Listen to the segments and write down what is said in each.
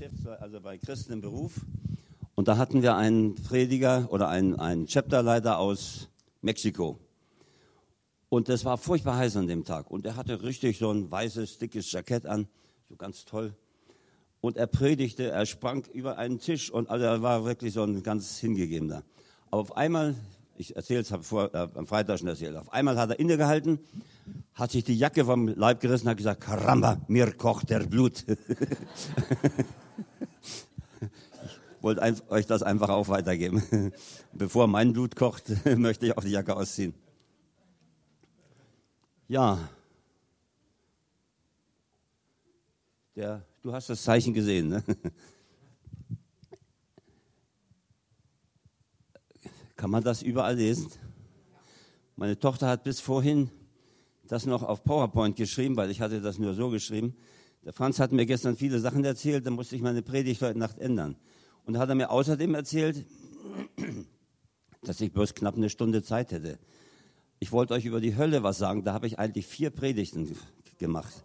Geschäftsleiter, also bei Christen im Beruf. Und da hatten wir einen Prediger oder einen, einen Chapterleiter aus Mexiko. Und es war furchtbar heiß an dem Tag. Und er hatte richtig so ein weißes, dickes Jackett an, so ganz toll. Und er predigte, er sprang über einen Tisch und also er war wirklich so ein ganz hingegebener. Aber auf einmal, ich erzähle es, habe vor, äh, am Freitag schon erzählt, auf einmal hat er innegehalten, hat sich die Jacke vom Leib gerissen, hat gesagt, Karamba, mir kocht der Blut. wollte euch das einfach auch weitergeben. Bevor mein Blut kocht, möchte ich auch die Jacke ausziehen. Ja. Der, du hast das Zeichen gesehen, ne? Kann man das überall lesen? Meine Tochter hat bis vorhin das noch auf PowerPoint geschrieben, weil ich hatte das nur so geschrieben. Der Franz hat mir gestern viele Sachen erzählt, da musste ich meine Predigt heute Nacht ändern. Und hat er mir außerdem erzählt, dass ich bloß knapp eine Stunde Zeit hätte. Ich wollte euch über die Hölle was sagen, da habe ich eigentlich vier Predigten gemacht.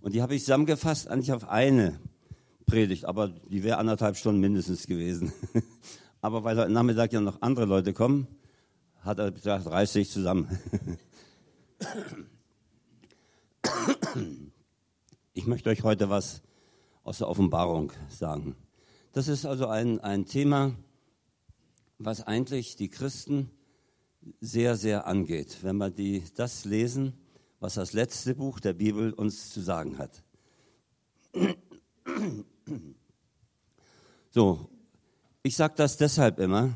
Und die habe ich zusammengefasst eigentlich auf eine Predigt, aber die wäre anderthalb Stunden mindestens gewesen. Aber weil heute Nachmittag ja noch andere Leute kommen, hat er gesagt, reiß dich zusammen. Ich möchte euch heute was aus der Offenbarung sagen. Das ist also ein, ein Thema, was eigentlich die Christen sehr, sehr angeht, wenn wir die, das lesen, was das letzte Buch der Bibel uns zu sagen hat. So, ich sage das deshalb immer,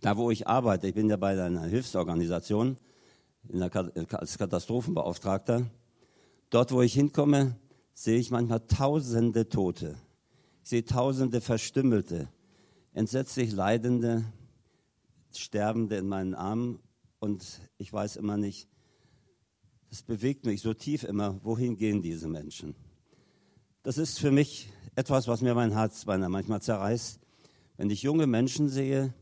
da wo ich arbeite, ich bin ja bei einer Hilfsorganisation der, als Katastrophenbeauftragter, dort wo ich hinkomme, sehe ich manchmal tausende Tote. Sehe tausende Verstümmelte, entsetzlich Leidende, Sterbende in meinen Armen und ich weiß immer nicht, das bewegt mich so tief immer, wohin gehen diese Menschen? Das ist für mich etwas, was mir mein Herz manchmal zerreißt, wenn ich junge Menschen sehe,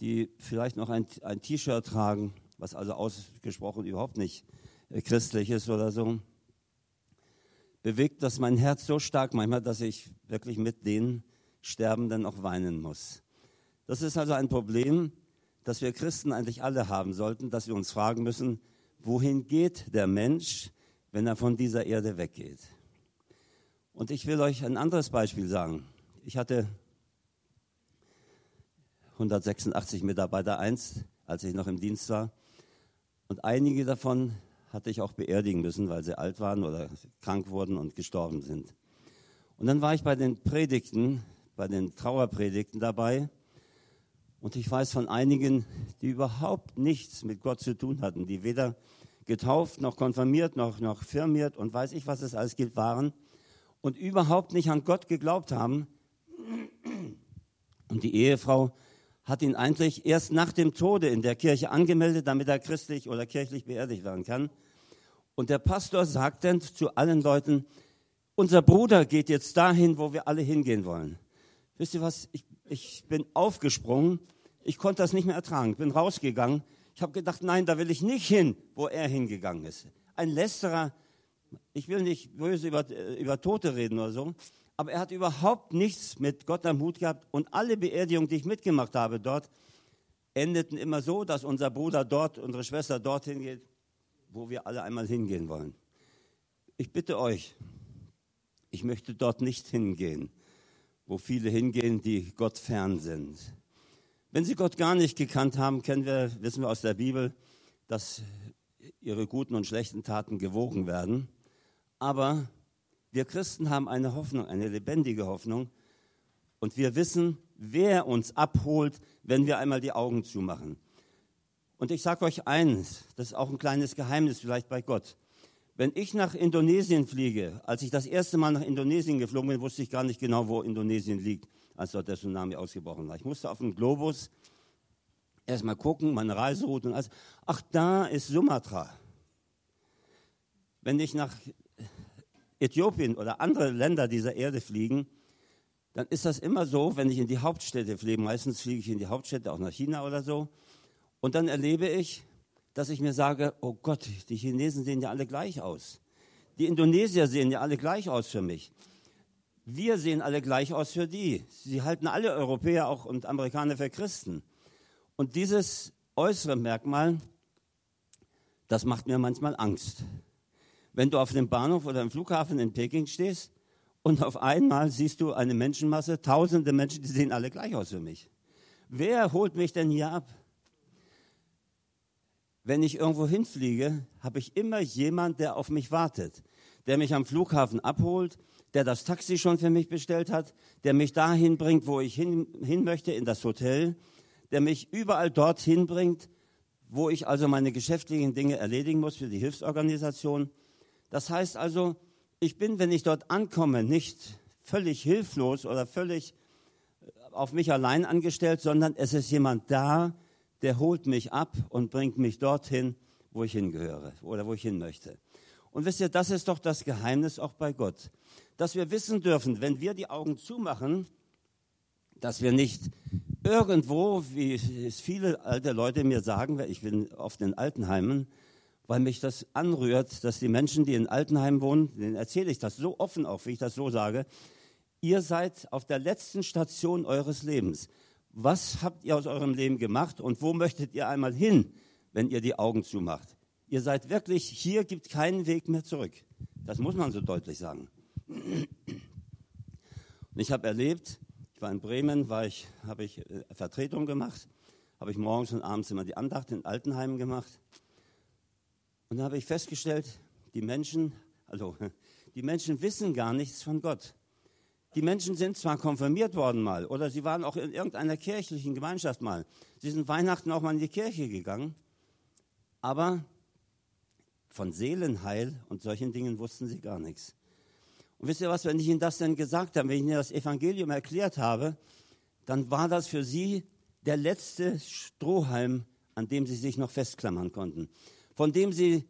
die vielleicht noch ein, ein T-Shirt tragen, was also ausgesprochen überhaupt nicht äh, christlich ist oder so, bewegt das mein Herz so stark manchmal, dass ich wirklich mit den Sterbenden auch weinen muss. Das ist also ein Problem, das wir Christen eigentlich alle haben sollten, dass wir uns fragen müssen, wohin geht der Mensch, wenn er von dieser Erde weggeht? Und ich will euch ein anderes Beispiel sagen. Ich hatte 186 Mitarbeiter einst, als ich noch im Dienst war. Und einige davon hatte ich auch beerdigen müssen, weil sie alt waren oder krank wurden und gestorben sind. Und dann war ich bei den Predigten, bei den Trauerpredigten dabei. Und ich weiß von einigen, die überhaupt nichts mit Gott zu tun hatten, die weder getauft, noch konfirmiert, noch, noch firmiert und weiß ich, was es alles gibt, waren und überhaupt nicht an Gott geglaubt haben. Und die Ehefrau hat ihn eigentlich erst nach dem Tode in der Kirche angemeldet, damit er christlich oder kirchlich beerdigt werden kann. Und der Pastor sagt dann zu allen Leuten, unser Bruder geht jetzt dahin, wo wir alle hingehen wollen. Wisst ihr was? Ich, ich bin aufgesprungen. Ich konnte das nicht mehr ertragen. Bin rausgegangen. Ich habe gedacht, nein, da will ich nicht hin, wo er hingegangen ist. Ein Lästerer. Ich will nicht böse über, über Tote reden oder so aber er hat überhaupt nichts mit Gott am Hut gehabt. Und alle Beerdigungen, die ich mitgemacht habe dort, endeten immer so, dass unser Bruder dort, unsere Schwester dorthin geht, wo wir alle einmal hingehen wollen. Ich bitte euch, ich möchte dort nicht hingehen, wo viele hingehen, die Gott fern sind. Wenn sie Gott gar nicht gekannt haben, kennen wir, wissen wir aus der Bibel, dass ihre guten und schlechten Taten gewogen werden. Aber wir Christen haben eine Hoffnung, eine lebendige Hoffnung. Und wir wissen, wer uns abholt, wenn wir einmal die Augen zumachen. Und ich sage euch eines, das ist auch ein kleines Geheimnis vielleicht bei Gott. Wenn ich nach Indonesien fliege, als ich das erste Mal nach Indonesien geflogen bin, wusste ich gar nicht genau, wo Indonesien liegt, als dort der Tsunami ausgebrochen war. Ich musste auf dem Globus erstmal gucken, meine Reiseroute und alles. Ach, da ist Sumatra. Wenn ich nach Äthiopien oder andere Länder dieser Erde fliegen, dann ist das immer so, wenn ich in die Hauptstädte fliege, meistens fliege ich in die Hauptstädte, auch nach China oder so, und dann erlebe ich, dass ich mir sage, oh Gott, die Chinesen sehen ja alle gleich aus. Die Indonesier sehen ja alle gleich aus für mich. wir sehen alle gleich aus für die. Sie halten alle Europäer auch und Amerikaner für Christen. Und dieses äußere Merkmal, das macht mir manchmal Angst. Wenn du auf dem Bahnhof oder im Flughafen in Peking stehst und auf einmal siehst du eine Menschenmasse, tausende Menschen, die sehen alle gleich aus für mich. Wer holt mich denn hier ab? Wenn ich irgendwo hinfliege, habe ich immer jemand, der auf mich wartet, der mich am Flughafen abholt, der das Taxi schon für mich bestellt hat, der mich dahin bringt, wo ich hin, hin möchte, in das Hotel, der mich überall dorthin bringt, wo ich also meine geschäftlichen Dinge erledigen muss für die Hilfsorganisation. Das heißt also, ich bin, wenn ich dort ankomme, nicht völlig hilflos oder völlig äh, auf mich allein angestellt, sondern es ist jemand da, der holt mich ab und bringt mich dorthin, wo ich hingehöre oder wo ich hin möchte. Und wisst ihr, das ist doch das Geheimnis auch bei Gott dass wir wissen dürfen, wenn wir die Augen zumachen, dass wir nicht irgendwo, wie es viele alte Leute mir sagen, ich bin oft in Altenheimen, weil mich das anrührt, dass die Menschen, die in Altenheimen wohnen, denen erzähle ich das so offen auch, wie ich das so sage, ihr seid auf der letzten Station eures Lebens. Was habt ihr aus eurem Leben gemacht und wo möchtet ihr einmal hin, wenn ihr die Augen zumacht? Ihr seid wirklich, hier gibt keinen Weg mehr zurück. Das muss man so deutlich sagen. Und ich habe erlebt, ich war in Bremen, ich, habe ich äh, Vertretung gemacht, habe ich morgens und abends immer die Andacht in Altenheimen gemacht. Und da habe ich festgestellt, die Menschen, also die Menschen wissen gar nichts von Gott. Die Menschen sind zwar konfirmiert worden mal oder sie waren auch in irgendeiner kirchlichen Gemeinschaft mal. Sie sind Weihnachten auch mal in die Kirche gegangen, aber von Seelenheil und solchen Dingen wussten sie gar nichts. Und wisst ihr was, wenn ich Ihnen das denn gesagt habe, wenn ich Ihnen das Evangelium erklärt habe, dann war das für Sie der letzte Strohhalm, an dem Sie sich noch festklammern konnten. Von dem Sie,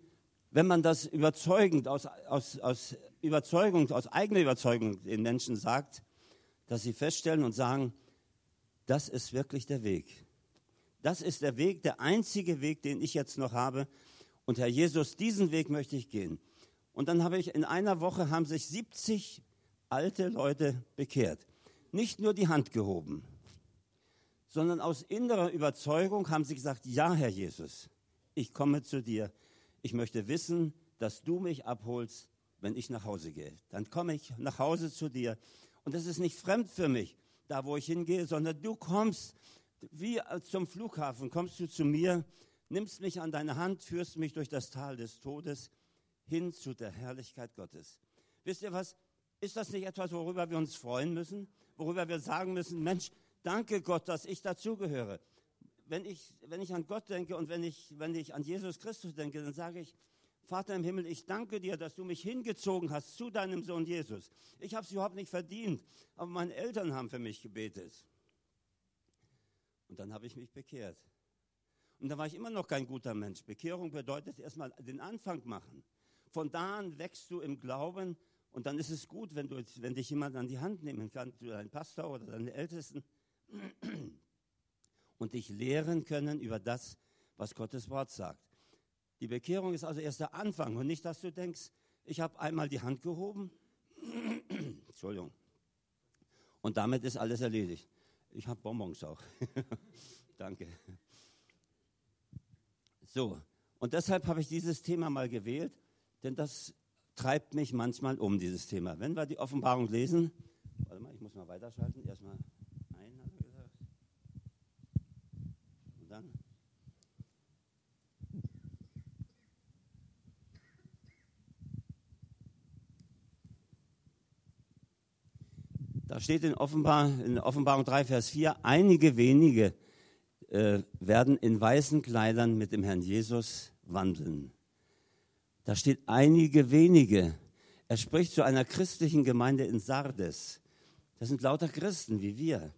wenn man das überzeugend, aus, aus, aus Überzeugung, aus eigener Überzeugung den Menschen sagt, dass sie feststellen und sagen, das ist wirklich der Weg. Das ist der Weg, der einzige Weg, den ich jetzt noch habe. Und Herr Jesus, diesen Weg möchte ich gehen. Und dann habe ich in einer Woche haben sich 70 alte Leute bekehrt. Nicht nur die Hand gehoben, sondern aus innerer Überzeugung haben sie gesagt, ja, Herr Jesus, ich komme zu dir. Ich möchte wissen, dass du mich abholst, wenn ich nach Hause gehe. Dann komme ich nach Hause zu dir. Und das ist nicht fremd für mich, da wo ich hingehe, sondern du kommst wie zum Flughafen, kommst du zu mir, nimmst mich an deine Hand, führst mich durch das Tal des Todes hin zu der Herrlichkeit Gottes. Wisst ihr was? Ist das nicht etwas, worüber wir uns freuen müssen? Worüber wir sagen müssen, Mensch, danke Gott, dass ich dazugehöre. Wenn ich, wenn ich an Gott denke und wenn ich, wenn ich an Jesus Christus denke, dann sage ich, Vater im Himmel, ich danke dir, dass du mich hingezogen hast zu deinem Sohn Jesus. Ich habe es überhaupt nicht verdient, aber meine Eltern haben für mich gebetet. Und dann habe ich mich bekehrt. Und da war ich immer noch kein guter Mensch. Bekehrung bedeutet erstmal den Anfang machen. Von da an wächst du im Glauben und dann ist es gut, wenn, du, wenn dich jemand an die Hand nehmen kann, dein Pastor oder deine Ältesten, und dich lehren können über das, was Gottes Wort sagt. Die Bekehrung ist also erst der Anfang und nicht, dass du denkst, ich habe einmal die Hand gehoben, Entschuldigung, und damit ist alles erledigt. Ich habe Bonbons auch. Danke. So, und deshalb habe ich dieses Thema mal gewählt, denn das treibt mich manchmal um, dieses Thema. Wenn wir die Offenbarung lesen, warte mal, ich muss mal weiterschalten, erstmal ein, hat er gesagt. Und dann. Da steht in, Offenbar, in Offenbarung 3, Vers 4, einige wenige äh, werden in weißen Kleidern mit dem Herrn Jesus wandeln. Da steht einige wenige. Er spricht zu einer christlichen Gemeinde in Sardes. Das sind lauter Christen wie wir.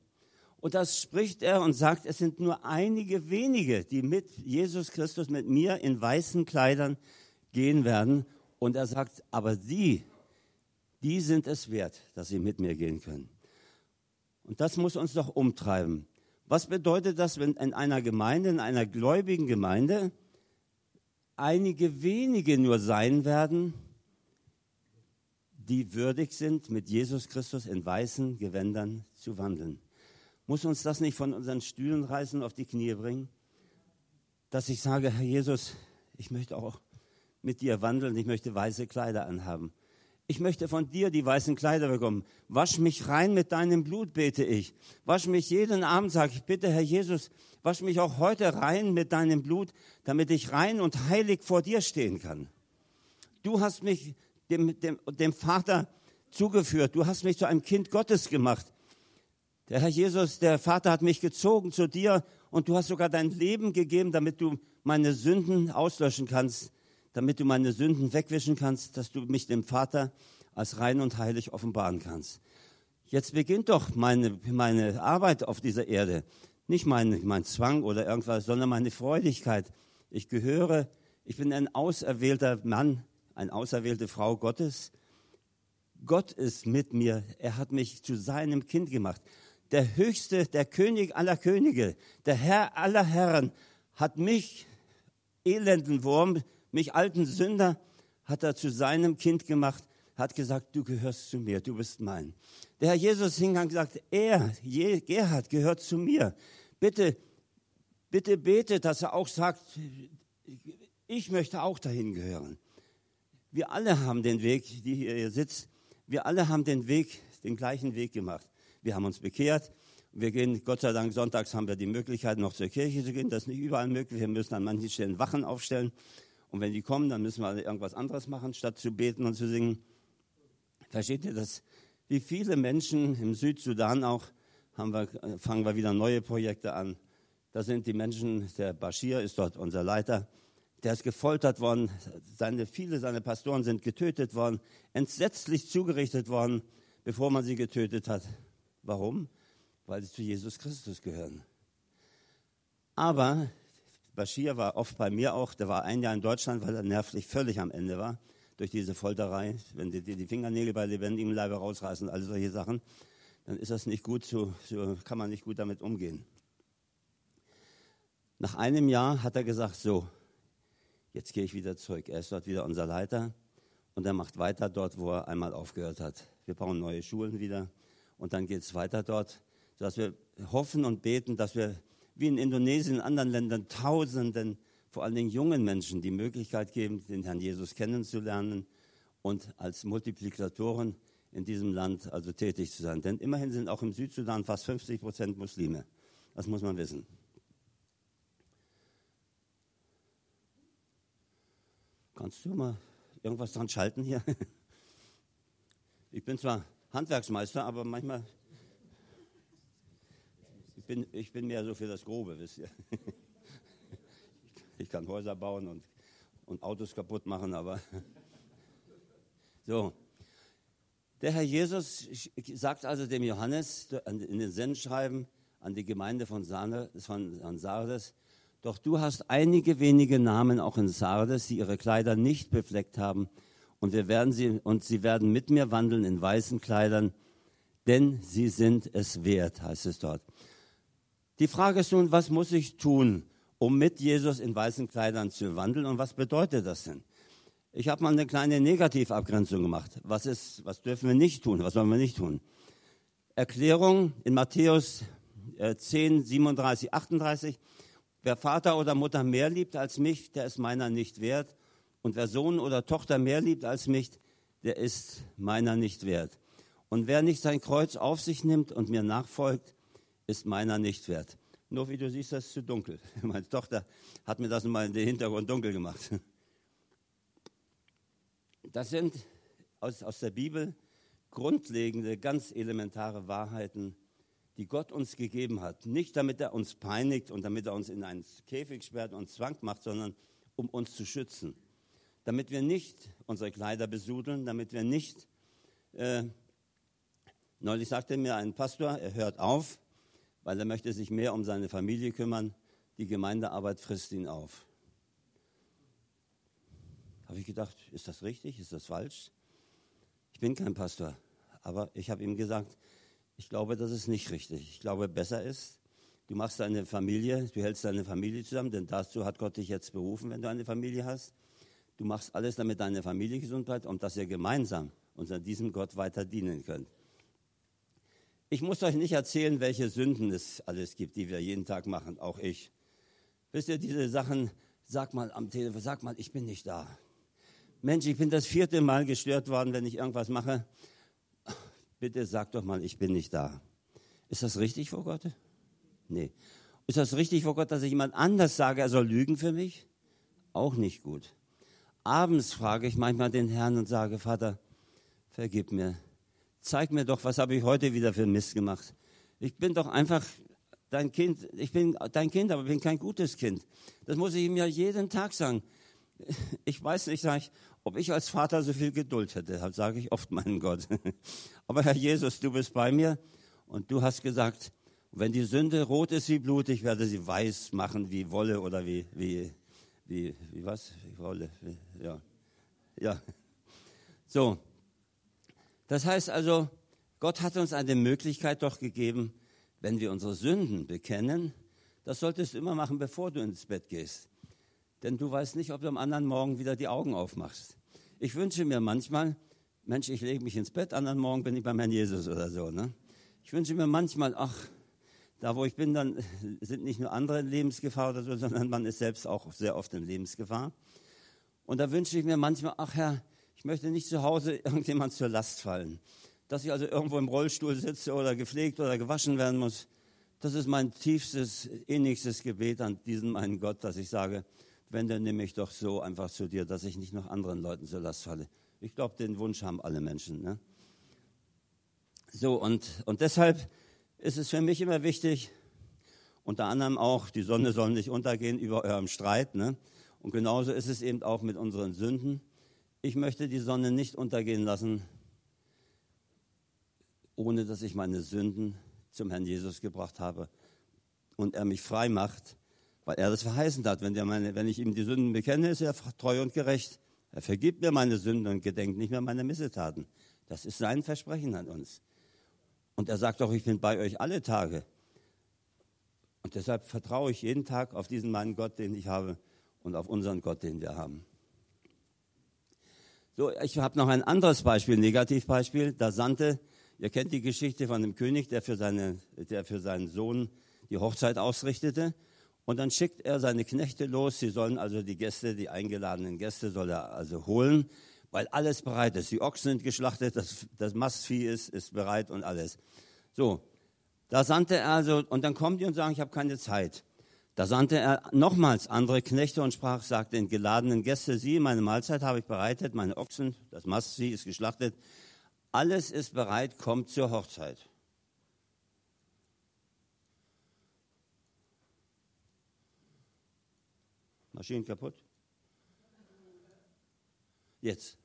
Und das spricht er und sagt, es sind nur einige wenige, die mit Jesus Christus, mit mir in weißen Kleidern gehen werden. Und er sagt, aber die, die sind es wert, dass sie mit mir gehen können. Und das muss uns doch umtreiben. Was bedeutet das, wenn in einer Gemeinde, in einer gläubigen Gemeinde, einige wenige nur sein werden, die würdig sind, mit Jesus Christus in weißen Gewändern zu wandeln. Muss uns das nicht von unseren Stühlen reißen, auf die Knie bringen? Dass ich sage, Herr Jesus, ich möchte auch mit dir wandeln, ich möchte weiße Kleider anhaben. Ich möchte von dir die weißen Kleider bekommen. Wasch mich rein mit deinem Blut, bete ich. Wasch mich jeden Abend, sage ich, bitte Herr Jesus, wasch mich auch heute rein mit deinem Blut, damit ich rein und heilig vor dir stehen kann. Du hast mich dem, dem, dem Vater zugeführt. Du hast mich zu einem Kind Gottes gemacht. Der Herr Jesus, der Vater hat mich gezogen zu dir und du hast sogar dein Leben gegeben, damit du meine Sünden auslöschen kannst damit du meine Sünden wegwischen kannst, dass du mich dem Vater als rein und heilig offenbaren kannst. Jetzt beginnt doch meine, meine Arbeit auf dieser Erde. Nicht mein, mein Zwang oder irgendwas, sondern meine Freudigkeit. Ich gehöre, ich bin ein auserwählter Mann, eine auserwählte Frau Gottes. Gott ist mit mir. Er hat mich zu seinem Kind gemacht. Der höchste, der König aller Könige, der Herr aller Herren hat mich, elenden Wurm, mich alten Sünder hat er zu seinem Kind gemacht, hat gesagt, du gehörst zu mir, du bist mein. Der Herr Jesus hingang gesagt, er, Gerhard, gehört zu mir. Bitte, bitte bete, dass er auch sagt, ich möchte auch dahin gehören. Wir alle haben den Weg, die hier sitzt, wir alle haben den Weg, den gleichen Weg gemacht. Wir haben uns bekehrt. Wir gehen, Gott sei Dank, sonntags haben wir die Möglichkeit, noch zur Kirche zu gehen. Das ist nicht überall möglich. Wir müssen an manchen Stellen Wachen aufstellen. Und wenn die kommen, dann müssen wir irgendwas anderes machen, statt zu beten und zu singen. Versteht ihr das? Wie viele Menschen im Südsudan auch, wir, fangen wir wieder neue Projekte an. Da sind die Menschen, der Bashir ist dort unser Leiter, der ist gefoltert worden, seine, viele seiner Pastoren sind getötet worden, entsetzlich zugerichtet worden, bevor man sie getötet hat. Warum? Weil sie zu Jesus Christus gehören. Aber Bashir war oft bei mir auch, der war ein Jahr in Deutschland, weil er nervlich völlig am Ende war durch diese Folterei. Wenn die die Fingernägel bei lebendigem Leibe rausreißen, all solche Sachen, dann ist das nicht gut, so, so kann man nicht gut damit umgehen. Nach einem Jahr hat er gesagt, so, jetzt gehe ich wieder zurück. Er ist dort wieder unser Leiter und er macht weiter dort, wo er einmal aufgehört hat. Wir bauen neue Schulen wieder und dann geht es weiter dort, sodass wir hoffen und beten, dass wir wie in Indonesien und anderen Ländern Tausenden, vor allen Dingen jungen Menschen, die Möglichkeit geben, den Herrn Jesus kennenzulernen und als Multiplikatoren in diesem Land also tätig zu sein. Denn immerhin sind auch im Südsudan fast 50 Prozent Muslime. Das muss man wissen. Kannst du mal irgendwas dran schalten hier? Ich bin zwar Handwerksmeister, aber manchmal bin, ich bin mehr so für das Grobe, wisst ihr. Ich kann Häuser bauen und, und Autos kaputt machen, aber so. Der Herr Jesus sagt also dem Johannes in den Sendschreiben an die Gemeinde von, Sardes, doch du hast einige wenige Namen auch in Sardes, die ihre Kleider nicht befleckt haben, und wir werden sie und sie werden mit mir wandeln in weißen Kleidern, denn sie sind es wert, heißt es dort. Die Frage ist nun, was muss ich tun, um mit Jesus in weißen Kleidern zu wandeln und was bedeutet das denn? Ich habe mal eine kleine Negativabgrenzung gemacht. Was, ist, was dürfen wir nicht tun? Was sollen wir nicht tun? Erklärung in Matthäus 10, 37, 38. Wer Vater oder Mutter mehr liebt als mich, der ist meiner nicht wert. Und wer Sohn oder Tochter mehr liebt als mich, der ist meiner nicht wert. Und wer nicht sein Kreuz auf sich nimmt und mir nachfolgt, ist meiner nicht wert. Nur wie du siehst, das ist zu dunkel. Meine Tochter hat mir das mal in den Hintergrund dunkel gemacht. Das sind aus, aus der Bibel grundlegende, ganz elementare Wahrheiten, die Gott uns gegeben hat. Nicht damit er uns peinigt und damit er uns in einen Käfig sperrt und Zwang macht, sondern um uns zu schützen. Damit wir nicht unsere Kleider besudeln, damit wir nicht. Äh, neulich sagte mir ein Pastor, er hört auf, weil er möchte sich mehr um seine Familie kümmern. Die Gemeindearbeit frisst ihn auf. Habe ich gedacht, ist das richtig? Ist das falsch? Ich bin kein Pastor, aber ich habe ihm gesagt, ich glaube, das ist nicht richtig. Ich glaube, besser ist, du machst deine Familie, du hältst deine Familie zusammen, denn dazu hat Gott dich jetzt berufen, wenn du eine Familie hast. Du machst alles, damit deine Familie gesund bleibt und dass ihr gemeinsam und an diesem Gott weiter dienen können. Ich muss euch nicht erzählen, welche Sünden es alles gibt, die wir jeden Tag machen, auch ich. Wisst ihr, diese Sachen, sag mal am Telefon, sag mal, ich bin nicht da. Mensch, ich bin das vierte Mal gestört worden, wenn ich irgendwas mache. Bitte sag doch mal, ich bin nicht da. Ist das richtig vor Gott? Nee. Ist das richtig vor Gott, dass ich jemand anders sage, er soll lügen für mich? Auch nicht gut. Abends frage ich manchmal den Herrn und sage, Vater, vergib mir. Zeig mir doch, was habe ich heute wieder für Mist gemacht. Ich bin doch einfach dein Kind. Ich bin dein Kind, aber bin kein gutes Kind. Das muss ich ihm ja jeden Tag sagen. Ich weiß nicht, sage ich, ob ich als Vater so viel Geduld hätte. Das sage ich oft meinem Gott. Aber Herr Jesus, du bist bei mir und du hast gesagt, wenn die Sünde rot ist wie Blut, ich werde sie weiß machen wie Wolle oder wie, wie, wie, wie was? Wie Wolle, wie, ja. Ja. So. Das heißt also, Gott hat uns eine Möglichkeit doch gegeben, wenn wir unsere Sünden bekennen, das solltest du immer machen, bevor du ins Bett gehst. Denn du weißt nicht, ob du am anderen Morgen wieder die Augen aufmachst. Ich wünsche mir manchmal, Mensch, ich lege mich ins Bett, anderen Morgen bin ich beim Herrn Jesus oder so. Ne? Ich wünsche mir manchmal, ach, da wo ich bin, dann sind nicht nur andere in Lebensgefahr oder so, sondern man ist selbst auch sehr oft in Lebensgefahr. Und da wünsche ich mir manchmal, ach Herr, ich möchte nicht zu Hause irgendjemand zur Last fallen. Dass ich also irgendwo im Rollstuhl sitze oder gepflegt oder gewaschen werden muss. Das ist mein tiefstes, innigstes Gebet an diesen meinen Gott, dass ich sage, wenn, dann nehme ich doch so einfach zu dir, dass ich nicht noch anderen Leuten zur Last falle. Ich glaube, den Wunsch haben alle Menschen. Ne? So, und, und deshalb ist es für mich immer wichtig, unter anderem auch, die Sonne soll nicht untergehen über eurem Streit. Ne? Und genauso ist es eben auch mit unseren Sünden. Ich möchte die Sonne nicht untergehen lassen, ohne dass ich meine Sünden zum Herrn Jesus gebracht habe und er mich frei macht, weil er das verheißen hat. Wenn, meine, wenn ich ihm die Sünden bekenne, ist er treu und gerecht. Er vergibt mir meine Sünden und gedenkt nicht mehr meine Missetaten. Das ist sein Versprechen an uns. Und er sagt auch, ich bin bei euch alle Tage. Und deshalb vertraue ich jeden Tag auf diesen meinen Gott, den ich habe und auf unseren Gott, den wir haben. So, ich habe noch ein anderes Beispiel, Negativbeispiel. Da sandte, ihr kennt die Geschichte von dem König, der für, seine, der für seinen Sohn die Hochzeit ausrichtete. Und dann schickt er seine Knechte los. Sie sollen also die Gäste, die eingeladenen Gäste, soll er also holen weil alles bereit ist. Die Ochsen sind geschlachtet, das, das Mastvieh ist, ist bereit und alles. So, da sandte er also, und dann kommen die und sagen, ich habe keine Zeit. Da sandte er nochmals andere Knechte und sprach, sagt den geladenen Gäste, Sie, meine Mahlzeit habe ich bereitet, meine Ochsen, das Mastvieh ist geschlachtet, alles ist bereit, kommt zur Hochzeit. Maschinen kaputt? Jetzt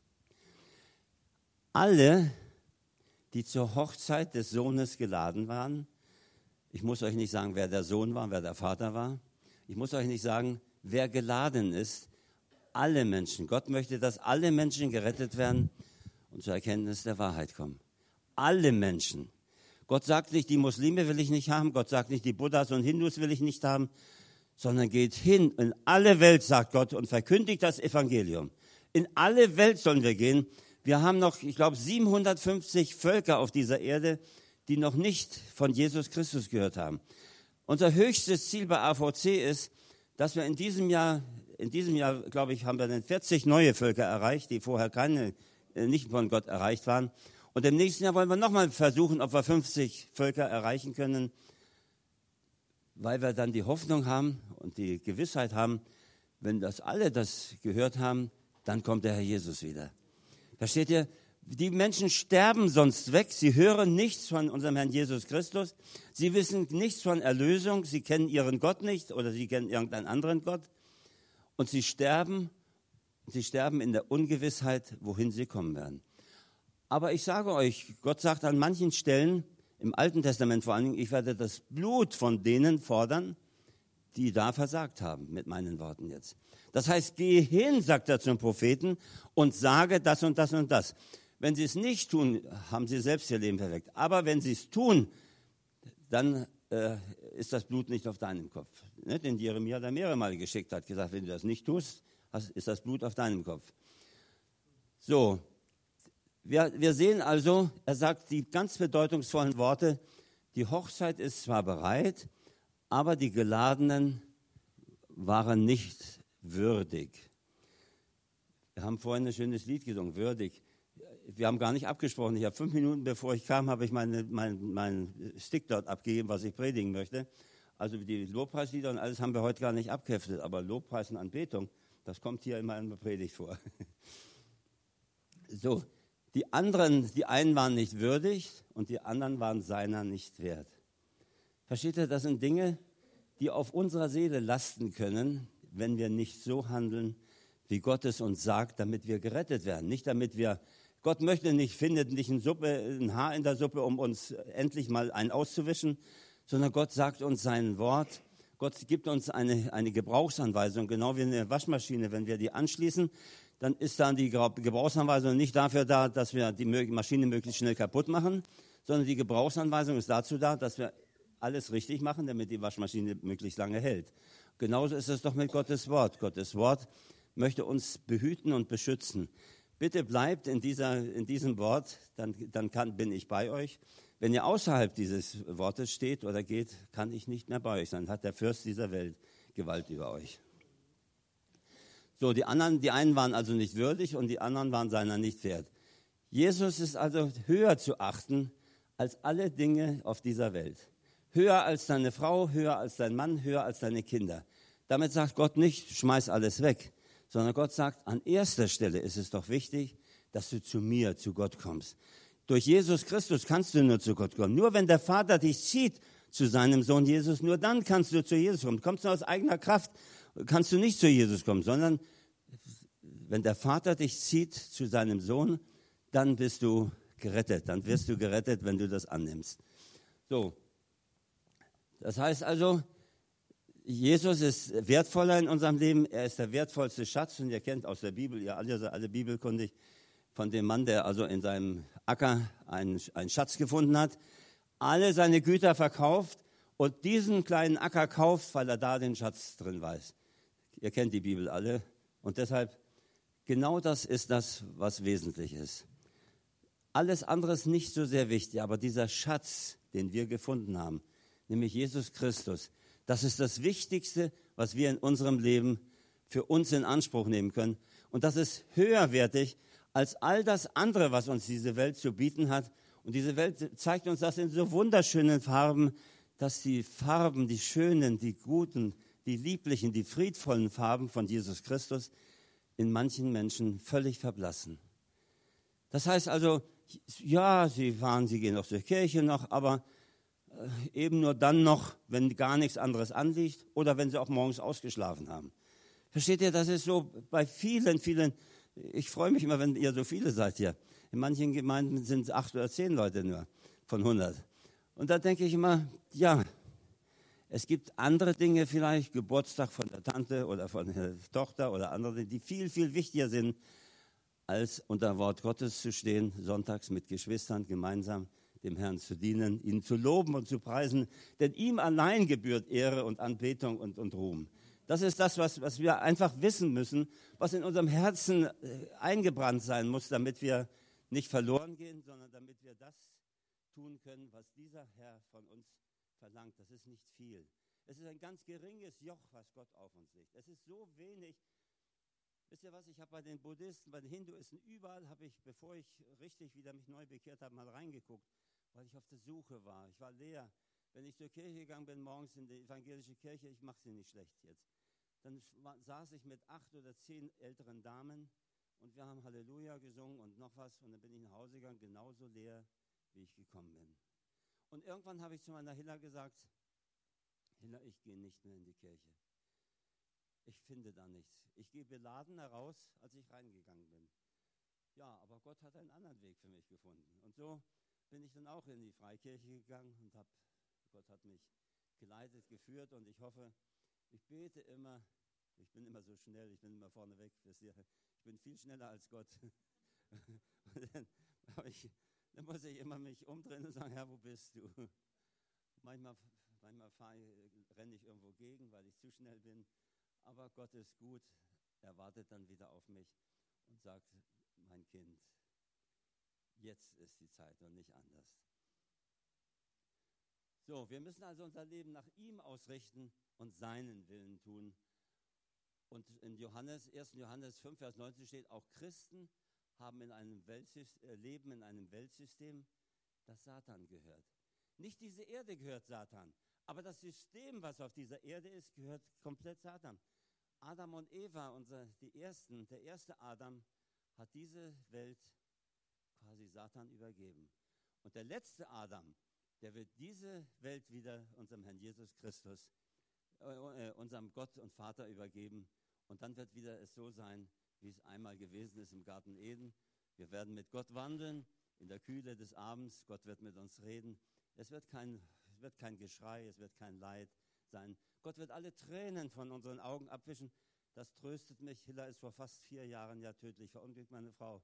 alle, die zur Hochzeit des Sohnes geladen waren, ich muss euch nicht sagen, wer der Sohn war, wer der Vater war, ich muss euch nicht sagen, wer geladen ist, alle Menschen. Gott möchte, dass alle Menschen gerettet werden und zur Erkenntnis der Wahrheit kommen. Alle Menschen. Gott sagt nicht, die Muslime will ich nicht haben, Gott sagt nicht, die Buddhas und Hindus will ich nicht haben, sondern geht hin in alle Welt, sagt Gott, und verkündigt das Evangelium. In alle Welt sollen wir gehen wir haben noch, ich glaube, 750 Völker auf dieser Erde, die noch nicht von Jesus Christus gehört haben. Unser höchstes Ziel bei AVC ist, dass wir in diesem Jahr, in diesem Jahr, glaube ich, haben wir dann 40 neue Völker erreicht, die vorher keine, äh, nicht von Gott erreicht waren. Und im nächsten Jahr wollen wir nochmal versuchen, ob wir 50 Völker erreichen können, weil wir dann die Hoffnung haben und die Gewissheit haben, wenn das alle das gehört haben, dann kommt der Herr Jesus wieder. Da steht ja, die Menschen sterben sonst weg. Sie hören nichts von unserem Herrn Jesus Christus. Sie wissen nichts von Erlösung. Sie kennen ihren Gott nicht oder sie kennen irgendeinen anderen Gott. Und sie sterben, sie sterben in der Ungewissheit, wohin sie kommen werden. Aber ich sage euch, Gott sagt an manchen Stellen, im Alten Testament vor allen Dingen, ich werde das Blut von denen fordern, die da versagt haben, mit meinen Worten jetzt. Das heißt, gehe hin, sagt er zum Propheten, und sage das und das und das. Wenn sie es nicht tun, haben sie selbst ihr Leben verweckt. Aber wenn sie es tun, dann äh, ist das Blut nicht auf deinem Kopf. Ne? Den Jeremia da mehrere Male geschickt hat, gesagt, wenn du das nicht tust, ist das Blut auf deinem Kopf. So, Wir, wir sehen also, er sagt die ganz bedeutungsvollen Worte, die Hochzeit ist zwar bereit, aber die Geladenen waren nicht würdig. Wir haben vorhin ein schönes Lied gesungen, würdig. Wir haben gar nicht abgesprochen. Ich habe fünf Minuten bevor ich kam, habe ich meinen mein, mein Stick dort abgegeben, was ich predigen möchte. Also die Lobpreislieder und alles haben wir heute gar nicht abgeheftet, aber Lobpreis und Anbetung, das kommt hier in der Predigt vor. So, die anderen, die einen waren nicht würdig und die anderen waren seiner nicht wert. Versteht ihr, das sind Dinge, die auf unserer Seele lasten können, wenn wir nicht so handeln, wie Gott es uns sagt, damit wir gerettet werden. Nicht damit wir, Gott möchte nicht, findet nicht ein, Suppe, ein Haar in der Suppe, um uns endlich mal einen auszuwischen, sondern Gott sagt uns sein Wort. Gott gibt uns eine, eine Gebrauchsanweisung, genau wie eine Waschmaschine. Wenn wir die anschließen, dann ist dann die Gebrauchsanweisung nicht dafür da, dass wir die Maschine möglichst schnell kaputt machen, sondern die Gebrauchsanweisung ist dazu da, dass wir alles richtig machen, damit die Waschmaschine möglichst lange hält. Genauso ist es doch mit Gottes Wort. Gottes Wort möchte uns behüten und beschützen. Bitte bleibt in, dieser, in diesem Wort, dann, dann kann, bin ich bei euch. Wenn ihr außerhalb dieses Wortes steht oder geht, kann ich nicht mehr bei euch sein. Hat der Fürst dieser Welt Gewalt über euch. So, die anderen, die einen waren also nicht würdig und die anderen waren seiner nicht wert. Jesus ist also höher zu achten als alle Dinge auf dieser Welt. Höher als deine Frau, höher als dein Mann, höher als deine Kinder. Damit sagt Gott nicht, schmeiß alles weg, sondern Gott sagt, an erster Stelle ist es doch wichtig, dass du zu mir, zu Gott kommst. Durch Jesus Christus kannst du nur zu Gott kommen. Nur wenn der Vater dich zieht zu seinem Sohn Jesus, nur dann kannst du zu Jesus kommen. Kommst du aus eigener Kraft, kannst du nicht zu Jesus kommen, sondern wenn der Vater dich zieht zu seinem Sohn, dann bist du gerettet. Dann wirst du gerettet, wenn du das annimmst. So. Das heißt also, Jesus ist wertvoller in unserem Leben. Er ist der wertvollste Schatz. Und ihr kennt aus der Bibel, ihr alle seid alle bibelkundig, von dem Mann, der also in seinem Acker einen, einen Schatz gefunden hat, alle seine Güter verkauft und diesen kleinen Acker kauft, weil er da den Schatz drin weiß. Ihr kennt die Bibel alle. Und deshalb, genau das ist das, was wesentlich ist. Alles andere ist nicht so sehr wichtig, aber dieser Schatz, den wir gefunden haben, nämlich Jesus Christus, das ist das Wichtigste, was wir in unserem Leben für uns in Anspruch nehmen können. Und das ist höherwertig als all das andere, was uns diese Welt zu bieten hat. Und diese Welt zeigt uns das in so wunderschönen Farben, dass die Farben, die schönen, die guten, die lieblichen, die friedvollen Farben von Jesus Christus in manchen Menschen völlig verblassen. Das heißt also, ja, sie fahren, sie gehen auch zur Kirche noch, aber eben nur dann noch, wenn gar nichts anderes anliegt oder wenn sie auch morgens ausgeschlafen haben. Versteht ihr, das ist so bei vielen, vielen ich freue mich immer, wenn ihr so viele seid hier. In manchen Gemeinden sind es acht oder zehn Leute nur von 100. Und da denke ich immer, ja, es gibt andere Dinge vielleicht, Geburtstag von der Tante oder von der Tochter oder andere, die viel, viel wichtiger sind, als unter Wort Gottes zu stehen, sonntags mit Geschwistern gemeinsam dem Herrn zu dienen, ihn zu loben und zu preisen, denn ihm allein gebührt Ehre und Anbetung und, und Ruhm. Das ist das, was, was wir einfach wissen müssen, was in unserem Herzen äh, eingebrannt sein muss, damit wir nicht verloren gehen, sondern damit wir das tun können, was dieser Herr von uns verlangt. Das ist nicht viel. Es ist ein ganz geringes Joch, was Gott auf uns legt. Es ist so wenig. Wisst ihr was, ich habe bei den Buddhisten, bei den Hinduisten, überall habe ich, bevor ich richtig wieder mich neu bekehrt habe, mal reingeguckt, weil ich auf der Suche war. Ich war leer. Wenn ich zur Kirche gegangen bin, morgens in die evangelische Kirche, ich mache sie nicht schlecht jetzt, dann saß ich mit acht oder zehn älteren Damen und wir haben Halleluja gesungen und noch was und dann bin ich nach Hause gegangen, genauso leer, wie ich gekommen bin. Und irgendwann habe ich zu meiner Hilla gesagt, Hilla, ich gehe nicht mehr in die Kirche. Ich finde da nichts. Ich gehe beladen heraus, als ich reingegangen bin. Ja, aber Gott hat einen anderen Weg für mich gefunden. Und so bin ich dann auch in die Freikirche gegangen und habe Gott hat mich geleitet, geführt und ich hoffe, ich bete immer, ich bin immer so schnell, ich bin immer vorneweg, ich bin viel schneller als Gott. dann, ich, dann, muss ich immer mich umdrehen und sagen, Herr, wo bist du? Manchmal, manchmal renne ich irgendwo gegen, weil ich zu schnell bin, aber Gott ist gut, er wartet dann wieder auf mich und sagt, mein Kind, Jetzt ist die Zeit und nicht anders. So, wir müssen also unser Leben nach ihm ausrichten und seinen Willen tun. Und in Johannes, 1. Johannes 5, Vers 19 steht, auch Christen haben in einem Weltsystem, äh, leben in einem Weltsystem, das Satan gehört. Nicht diese Erde gehört Satan, aber das System, was auf dieser Erde ist, gehört komplett Satan. Adam und Eva, unser, die ersten, der erste Adam, hat diese Welt quasi Satan übergeben. Und der letzte Adam, der wird diese Welt wieder unserem Herrn Jesus Christus, äh, äh, unserem Gott und Vater übergeben. Und dann wird wieder es so sein, wie es einmal gewesen ist im Garten Eden. Wir werden mit Gott wandeln in der Kühle des Abends. Gott wird mit uns reden. Es wird kein, es wird kein Geschrei, es wird kein Leid sein. Gott wird alle Tränen von unseren Augen abwischen. Das tröstet mich. Hilla ist vor fast vier Jahren ja tödlich verunglückt, meine Frau.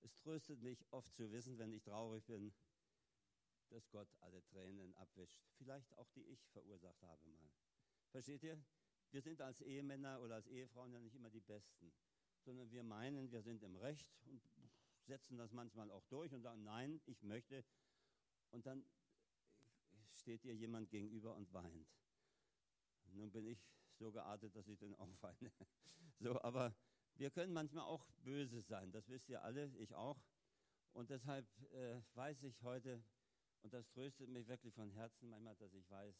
Es tröstet mich oft zu wissen, wenn ich traurig bin, dass Gott alle Tränen abwischt. Vielleicht auch die ich verursacht habe mal. Versteht ihr? Wir sind als Ehemänner oder als Ehefrauen ja nicht immer die Besten, sondern wir meinen, wir sind im Recht und setzen das manchmal auch durch und sagen, nein, ich möchte. Und dann steht ihr jemand gegenüber und weint. Nun bin ich so geartet, dass ich dann auch weine. So, aber wir können manchmal auch böse sein, das wisst ihr alle, ich auch. Und deshalb äh, weiß ich heute, und das tröstet mich wirklich von Herzen manchmal, dass ich weiß,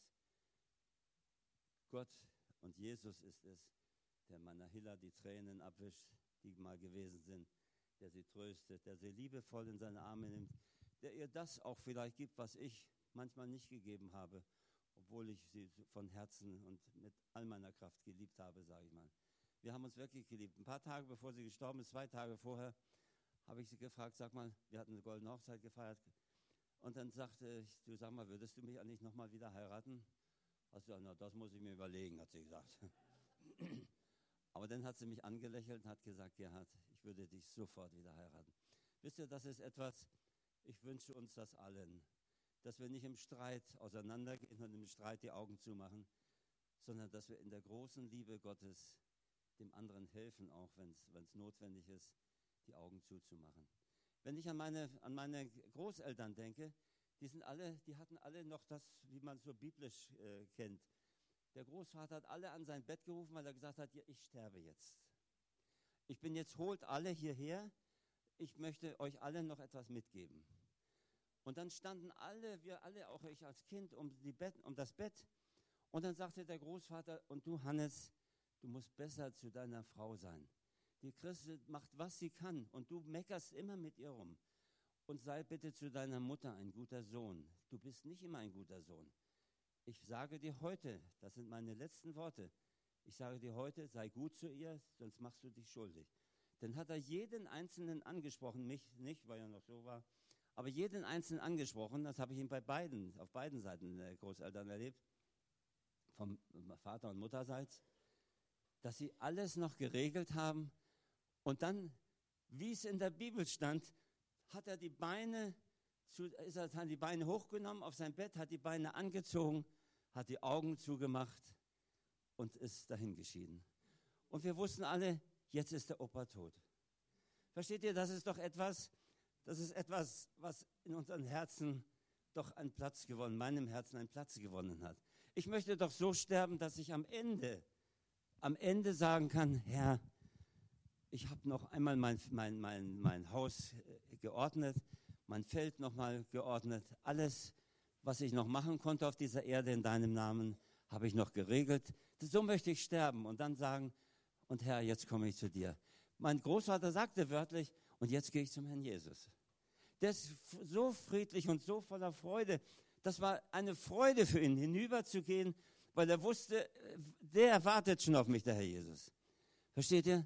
Gott und Jesus ist es, der meiner Hilla die Tränen abwischt, die mal gewesen sind, der sie tröstet, der sie liebevoll in seine Arme nimmt, der ihr das auch vielleicht gibt, was ich manchmal nicht gegeben habe, obwohl ich sie von Herzen und mit all meiner Kraft geliebt habe, sage ich mal. Wir haben uns wirklich geliebt. Ein paar Tage bevor sie gestorben ist, zwei Tage vorher, habe ich sie gefragt, sag mal, wir hatten eine goldene Hochzeit gefeiert. Und dann sagte ich, du sag mal, würdest du mich eigentlich nochmal wieder heiraten? Also, na, das muss ich mir überlegen, hat sie gesagt. Aber dann hat sie mich angelächelt und hat gesagt, Gerhard, ich würde dich sofort wieder heiraten. Wisst ihr, das ist etwas, ich wünsche uns das allen, dass wir nicht im Streit auseinandergehen und im Streit die Augen zumachen, sondern dass wir in der großen Liebe Gottes dem anderen helfen, auch wenn es notwendig ist, die Augen zuzumachen. Wenn ich an meine, an meine Großeltern denke, die, sind alle, die hatten alle noch das, wie man so biblisch äh, kennt. Der Großvater hat alle an sein Bett gerufen, weil er gesagt hat, ich sterbe jetzt. Ich bin jetzt, holt alle hierher. Ich möchte euch alle noch etwas mitgeben. Und dann standen alle, wir alle, auch ich als Kind, um, Bett, um das Bett. Und dann sagte der Großvater, und du Hannes, du musst besser zu deiner Frau sein. Die Christin macht, was sie kann, und du meckerst immer mit ihr rum. Und sei bitte zu deiner Mutter ein guter Sohn. Du bist nicht immer ein guter Sohn. Ich sage dir heute, das sind meine letzten Worte, ich sage dir heute, sei gut zu ihr, sonst machst du dich schuldig. Dann hat er jeden Einzelnen angesprochen, mich nicht, weil er noch so war, aber jeden Einzelnen angesprochen, das habe ich ihm bei beiden, auf beiden Seiten der Großeltern erlebt, vom Vater und Mutterseits dass sie alles noch geregelt haben. Und dann, wie es in der Bibel stand, hat er die Beine, zu, ist er, die Beine hochgenommen auf sein Bett, hat die Beine angezogen, hat die Augen zugemacht und ist dahin geschieden. Und wir wussten alle, jetzt ist der Opa tot. Versteht ihr, das ist doch etwas, das ist etwas, was in unseren Herzen doch einen Platz gewonnen, meinem Herzen einen Platz gewonnen hat. Ich möchte doch so sterben, dass ich am Ende am Ende sagen kann, Herr, ich habe noch einmal mein, mein, mein, mein Haus äh, geordnet, mein Feld nochmal geordnet, alles, was ich noch machen konnte auf dieser Erde in deinem Namen, habe ich noch geregelt. So möchte ich sterben und dann sagen, und Herr, jetzt komme ich zu dir. Mein Großvater sagte wörtlich, und jetzt gehe ich zum Herrn Jesus. Der ist so friedlich und so voller Freude. Das war eine Freude für ihn, hinüberzugehen weil er wusste, der wartet schon auf mich, der Herr Jesus. Versteht ihr?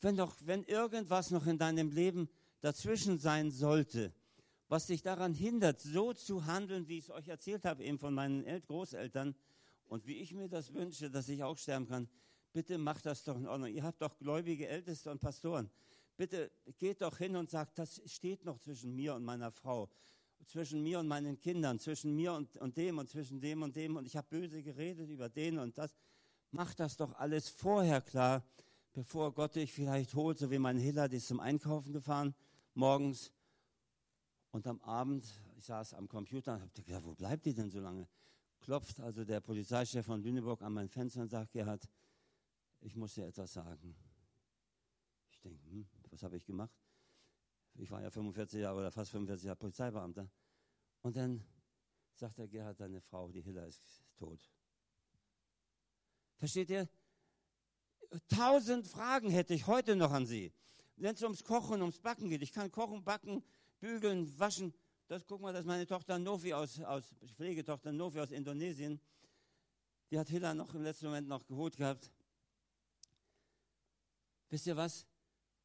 Wenn doch, wenn irgendwas noch in deinem Leben dazwischen sein sollte, was dich daran hindert, so zu handeln, wie ich es euch erzählt habe, eben von meinen Großeltern und wie ich mir das wünsche, dass ich auch sterben kann, bitte macht das doch in Ordnung. Ihr habt doch gläubige Älteste und Pastoren. Bitte geht doch hin und sagt, das steht noch zwischen mir und meiner Frau zwischen mir und meinen Kindern, zwischen mir und, und dem und zwischen dem und dem und ich habe böse geredet über den und das. Mach das doch alles vorher klar, bevor Gott dich vielleicht holt, so wie mein Hiller, die ist zum Einkaufen gefahren morgens Und am Abend, ich saß am Computer und habe gedacht, wo bleibt die denn so lange? Klopft also der Polizeichef von Lüneburg an mein Fenster und sagt, Gerhard, ich muss dir etwas sagen. Ich denke, hm, was habe ich gemacht? Ich war ja 45 Jahre oder fast 45 Jahre Polizeibeamter. Und dann sagt der Gerhard, deine Frau, die Hilla, ist tot. Versteht ihr? Tausend Fragen hätte ich heute noch an Sie. Wenn es ums Kochen, ums Backen geht. Ich kann kochen, backen, bügeln, waschen. Das guck mal, das ist meine Tochter Novi aus, aus Pflegetochter Novi aus Indonesien. Die hat Hilla noch im letzten Moment noch geholt gehabt. Wisst ihr was?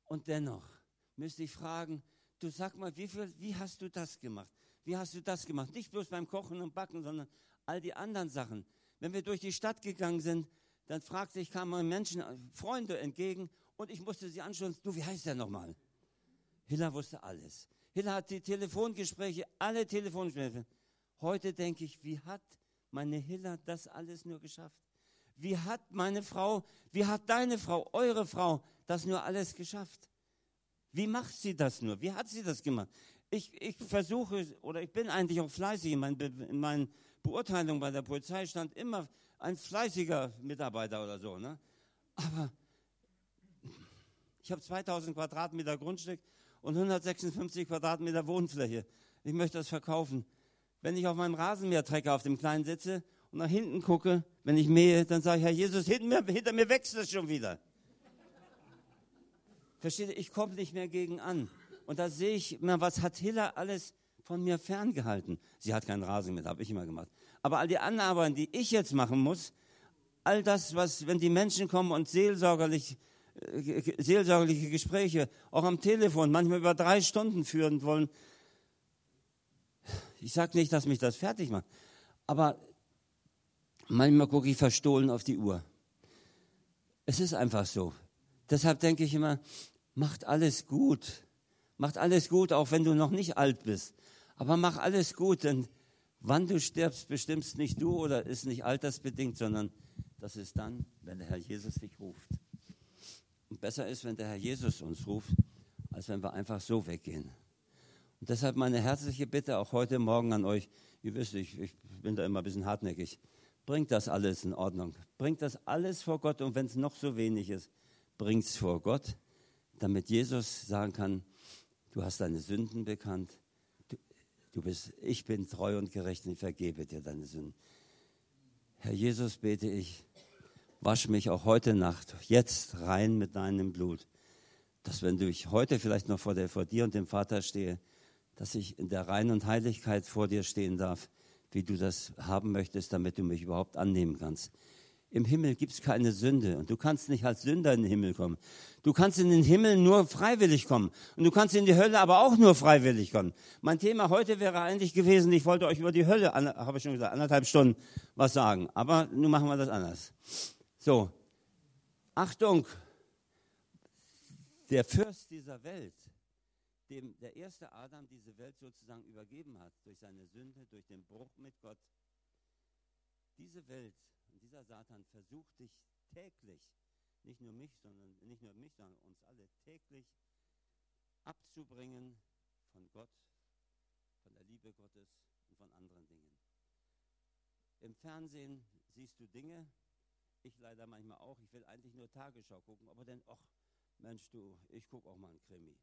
Und dennoch müsste ich fragen, du sag mal, wie, viel, wie hast du das gemacht? Wie hast du das gemacht? Nicht bloß beim Kochen und Backen, sondern all die anderen Sachen. Wenn wir durch die Stadt gegangen sind, dann fragte ich, kamen Menschen, Freunde entgegen und ich musste sie anschauen, du, wie heißt der nochmal? Hilla wusste alles. Hilla hat die Telefongespräche, alle Telefongespräche. Heute denke ich, wie hat meine Hilla das alles nur geschafft? Wie hat meine Frau, wie hat deine Frau, eure Frau das nur alles geschafft? Wie macht sie das nur? Wie hat sie das gemacht? Ich, ich versuche, oder ich bin eigentlich auch fleißig. In, mein, in meinen Beurteilungen bei der Polizei stand immer ein fleißiger Mitarbeiter oder so. Ne? Aber ich habe 2000 Quadratmeter Grundstück und 156 Quadratmeter Wohnfläche. Ich möchte das verkaufen. Wenn ich auf meinem Rasenmähertrecker auf dem Kleinen sitze und nach hinten gucke, wenn ich mähe, dann sage ich, Herr Jesus, hinter mir, hinter mir wächst es schon wieder. Versteht ihr, ich komme nicht mehr gegen an. Und da sehe ich, na, was hat Hiller alles von mir ferngehalten? Sie hat keinen Rasen mit, habe ich immer gemacht. Aber all die anderen Arbeiten, die ich jetzt machen muss, all das, was, wenn die Menschen kommen und seelsorgerlich, äh, seelsorgerliche Gespräche, auch am Telefon, manchmal über drei Stunden führen wollen, ich sage nicht, dass mich das fertig macht, aber manchmal gucke ich verstohlen auf die Uhr. Es ist einfach so. Deshalb denke ich immer, macht alles gut. Macht alles gut, auch wenn du noch nicht alt bist. Aber mach alles gut, denn wann du stirbst, bestimmst nicht du oder ist nicht altersbedingt, sondern das ist dann, wenn der Herr Jesus dich ruft. Und besser ist, wenn der Herr Jesus uns ruft, als wenn wir einfach so weggehen. Und deshalb meine herzliche Bitte auch heute Morgen an euch. Ihr wisst, ich, ich bin da immer ein bisschen hartnäckig. Bringt das alles in Ordnung. Bringt das alles vor Gott und wenn es noch so wenig ist, bringt es vor Gott damit Jesus sagen kann, du hast deine Sünden bekannt, du, du bist, ich bin treu und gerecht und ich vergebe dir deine Sünden. Herr Jesus, bete ich, wasch mich auch heute Nacht, jetzt rein mit deinem Blut, dass wenn ich heute vielleicht noch vor, der, vor dir und dem Vater stehe, dass ich in der Rein und Heiligkeit vor dir stehen darf, wie du das haben möchtest, damit du mich überhaupt annehmen kannst. Im Himmel gibt es keine Sünde und du kannst nicht als Sünder in den Himmel kommen. Du kannst in den Himmel nur freiwillig kommen und du kannst in die Hölle aber auch nur freiwillig kommen. Mein Thema heute wäre eigentlich gewesen, ich wollte euch über die Hölle, habe ich schon gesagt, anderthalb Stunden was sagen, aber nun machen wir das anders. So, Achtung, der Fürst dieser Welt, dem der erste Adam diese Welt sozusagen übergeben hat, durch seine Sünde, durch den Bruch mit Gott, diese Welt dieser Satan versucht dich täglich, nicht nur mich, sondern nicht nur mich, sondern uns alle täglich abzubringen von Gott, von der Liebe Gottes und von anderen Dingen. Im Fernsehen siehst du Dinge, ich leider manchmal auch, ich will eigentlich nur Tagesschau gucken, aber dann, ach Mensch du, ich gucke auch mal einen Krimi.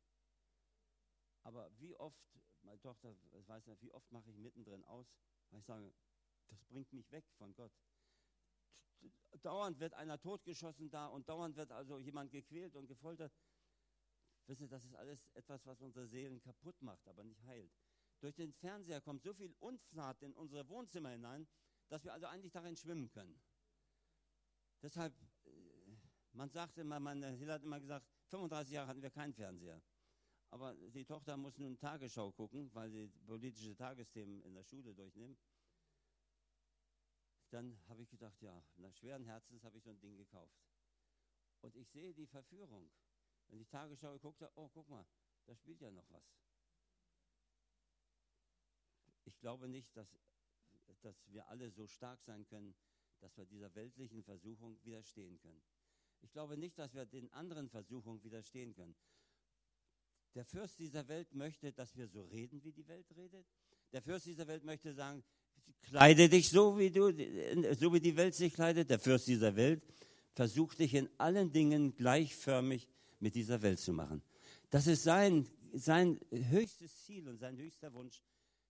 Aber wie oft, meine Tochter weiß nicht, wie oft mache ich mittendrin aus, weil ich sage, das bringt mich weg von Gott dauernd wird einer totgeschossen da und dauernd wird also jemand gequält und gefoltert. Wisst ihr, das ist alles etwas, was unsere Seelen kaputt macht, aber nicht heilt. Durch den Fernseher kommt so viel Unflat in unsere Wohnzimmer hinein, dass wir also eigentlich darin schwimmen können. Deshalb, äh, man sagte immer, meine Hilla hat immer gesagt, 35 Jahre hatten wir keinen Fernseher. Aber die Tochter muss nun Tagesschau gucken, weil sie politische Tagesthemen in der Schule durchnimmt dann habe ich gedacht, ja, nach schweren Herzens habe ich so ein Ding gekauft. Und ich sehe die Verführung. Wenn ich Tagesschau habe, oh, guck mal, da spielt ja noch was. Ich glaube nicht, dass, dass wir alle so stark sein können, dass wir dieser weltlichen Versuchung widerstehen können. Ich glaube nicht, dass wir den anderen Versuchungen widerstehen können. Der Fürst dieser Welt möchte, dass wir so reden, wie die Welt redet. Der Fürst dieser Welt möchte sagen, kleide dich so, wie du, so wie die Welt sich kleidet. Der Fürst dieser Welt versucht dich in allen Dingen gleichförmig mit dieser Welt zu machen. Das ist sein, sein höchstes Ziel und sein höchster Wunsch,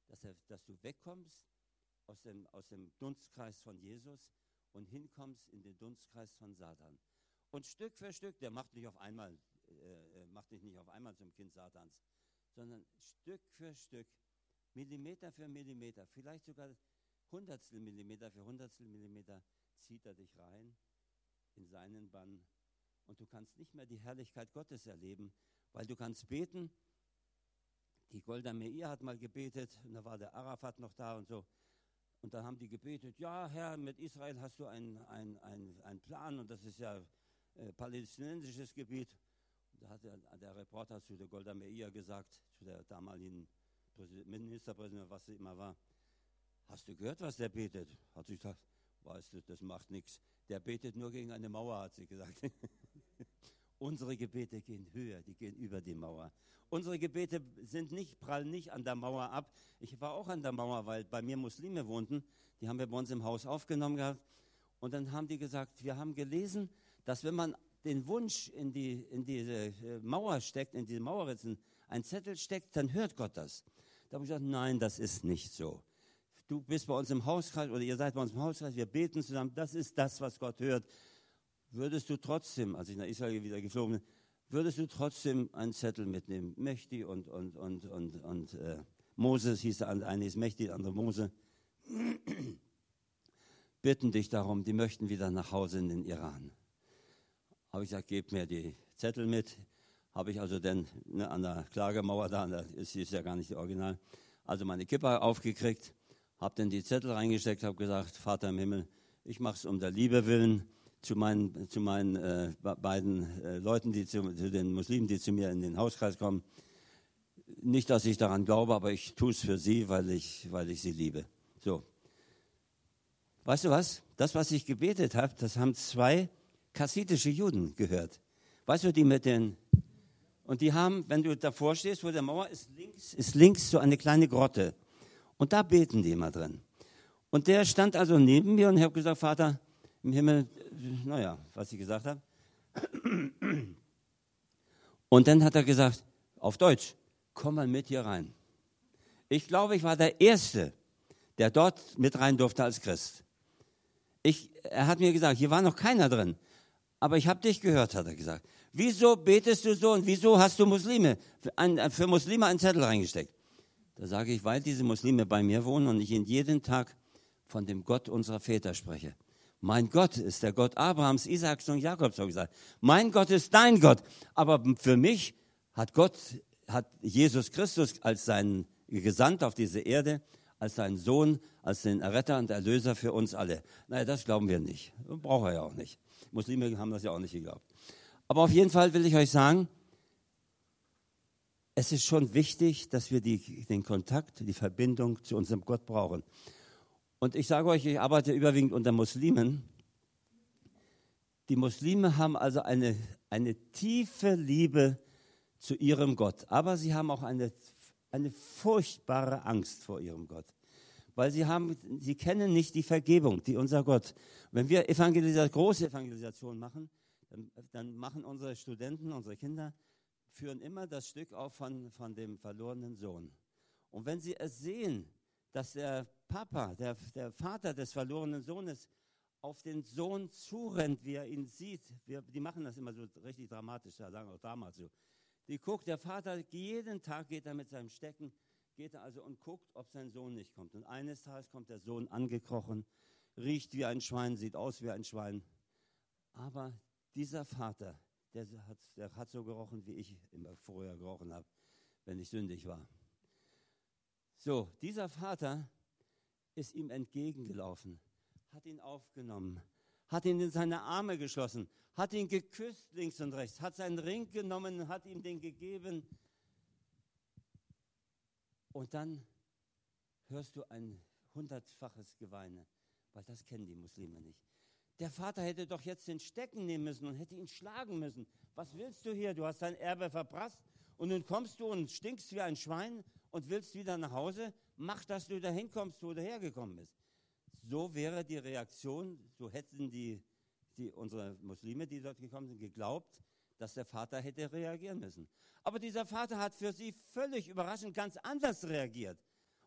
dass, er, dass du wegkommst aus dem, aus dem Dunstkreis von Jesus und hinkommst in den Dunstkreis von Satan. Und Stück für Stück, der macht dich auf einmal, äh, macht dich nicht auf einmal zum Kind Satans, sondern Stück für Stück, Millimeter für Millimeter, vielleicht sogar Hundertstel Millimeter für Hundertstel Millimeter, zieht er dich rein in seinen Bann. Und du kannst nicht mehr die Herrlichkeit Gottes erleben, weil du kannst beten. Die Golda Meir hat mal gebetet, und da war der Arafat noch da und so. Und dann haben die gebetet, ja Herr, mit Israel hast du einen ein, ein Plan und das ist ja äh, palästinensisches Gebiet. Und da hat der, der, Reporter zu der Golda Meir gesagt, zu der damaligen Ministerpräsidentin, was sie immer war, hast du gehört, was der betet? Hat sie gesagt, weißt du, das macht nichts. Der betet nur gegen eine Mauer, hat sie gesagt. Unsere Gebete gehen höher, die gehen über die Mauer. Unsere Gebete sind nicht, prallen nicht an der Mauer ab. Ich war auch an der Mauer, weil bei mir Muslime wohnten. Die haben wir bei uns im Haus aufgenommen gehabt. Und dann haben die gesagt, wir haben gelesen, dass wenn man den Wunsch in, die, in diese äh, Mauer steckt, in diese Mauerritzen, ein Zettel steckt, dann hört Gott das. Da habe ich gesagt, nein, das ist nicht so. Du bist bei uns im Hauskreis oder ihr seid bei uns im Hauskreis, wir beten zusammen, das ist das, was Gott hört würdest du trotzdem, als ich nach Israel wieder geflogen bin, würdest du trotzdem einen Zettel mitnehmen. Mechti und, und, und, und, und äh, Moses hieß der eine ist Mechti, der andere Mose. Bitten dich darum, die möchten wieder nach Hause in den Iran. Habe ich gesagt, gebt mir die Zettel mit. Habe ich also dann ne, an der Klagemauer da, das ist, ist ja gar nicht die Original, also meine Kippa aufgekriegt, habe dann die Zettel reingesteckt, habe gesagt, Vater im Himmel, ich mache es um der Liebe willen zu meinen, zu meinen äh, beiden äh, Leuten, die zu, zu, den Muslimen, die zu mir in den Hauskreis kommen. Nicht, dass ich daran glaube, aber ich tue es für sie, weil ich, weil ich sie liebe. So. Weißt du was? Das, was ich gebetet habe, das haben zwei kassitische Juden gehört. Weißt du, die mit den. Und die haben, wenn du davor stehst, wo der Mauer ist, links, ist links so eine kleine Grotte. Und da beten die immer drin. Und der stand also neben mir und ich habe gesagt, Vater, im Himmel, naja, was ich gesagt habe. Und dann hat er gesagt, auf Deutsch, komm mal mit hier rein. Ich glaube, ich war der Erste, der dort mit rein durfte als Christ. Ich, er hat mir gesagt, hier war noch keiner drin, aber ich habe dich gehört, hat er gesagt. Wieso betest du so und wieso hast du Muslime, für, Muslime einen Zettel reingesteckt? Da sage ich, weil diese Muslime bei mir wohnen und ich ihnen jeden Tag von dem Gott unserer Väter spreche. Mein Gott ist der Gott Abrahams, Isaaks und Jakobs, habe gesagt. Mein Gott ist dein Gott. Aber für mich hat Gott, hat Jesus Christus als sein Gesandt auf diese Erde, als seinen Sohn, als den Erretter und Erlöser für uns alle. Naja, das glauben wir nicht. Braucht er ja auch nicht. Muslime haben das ja auch nicht geglaubt. Aber auf jeden Fall will ich euch sagen, es ist schon wichtig, dass wir die, den Kontakt, die Verbindung zu unserem Gott brauchen. Und ich sage euch, ich arbeite überwiegend unter Muslimen. Die Muslime haben also eine, eine tiefe Liebe zu ihrem Gott, aber sie haben auch eine, eine furchtbare Angst vor ihrem Gott, weil sie, haben, sie kennen nicht die Vergebung, die unser Gott. Wenn wir Evangelisa große Evangelisation machen, dann, dann, machen unsere Studenten, unsere Kinder, führen immer das Stück auf von, von dem verlorenen Sohn. Und wenn sie es sehen, dass der Papa, der, der Vater des verlorenen Sohnes, auf den Sohn zurennt, wie er ihn sieht. Wir, die machen das immer so richtig dramatisch, da sagen auch damals so. Die guckt, der Vater, jeden Tag geht er mit seinem Stecken, geht er also und guckt, ob sein Sohn nicht kommt. Und eines Tages kommt der Sohn angekrochen, riecht wie ein Schwein, sieht aus wie ein Schwein. Aber dieser Vater, der hat, der hat so gerochen, wie ich immer vorher gerochen habe, wenn ich sündig war. So, dieser Vater ist ihm entgegengelaufen, hat ihn aufgenommen, hat ihn in seine Arme geschlossen, hat ihn geküsst links und rechts, hat seinen Ring genommen, hat ihm den gegeben. Und dann hörst du ein hundertfaches Geweine, weil das kennen die Muslime nicht. Der Vater hätte doch jetzt den Stecken nehmen müssen und hätte ihn schlagen müssen. Was willst du hier? Du hast dein Erbe verprasst und nun kommst du und stinkst wie ein Schwein und willst wieder nach Hause, mach, dass du dahin kommst, wo du hergekommen bist. So wäre die Reaktion, so hätten die, die, unsere Muslime, die dort gekommen sind, geglaubt, dass der Vater hätte reagieren müssen. Aber dieser Vater hat für sie völlig überraschend ganz anders reagiert.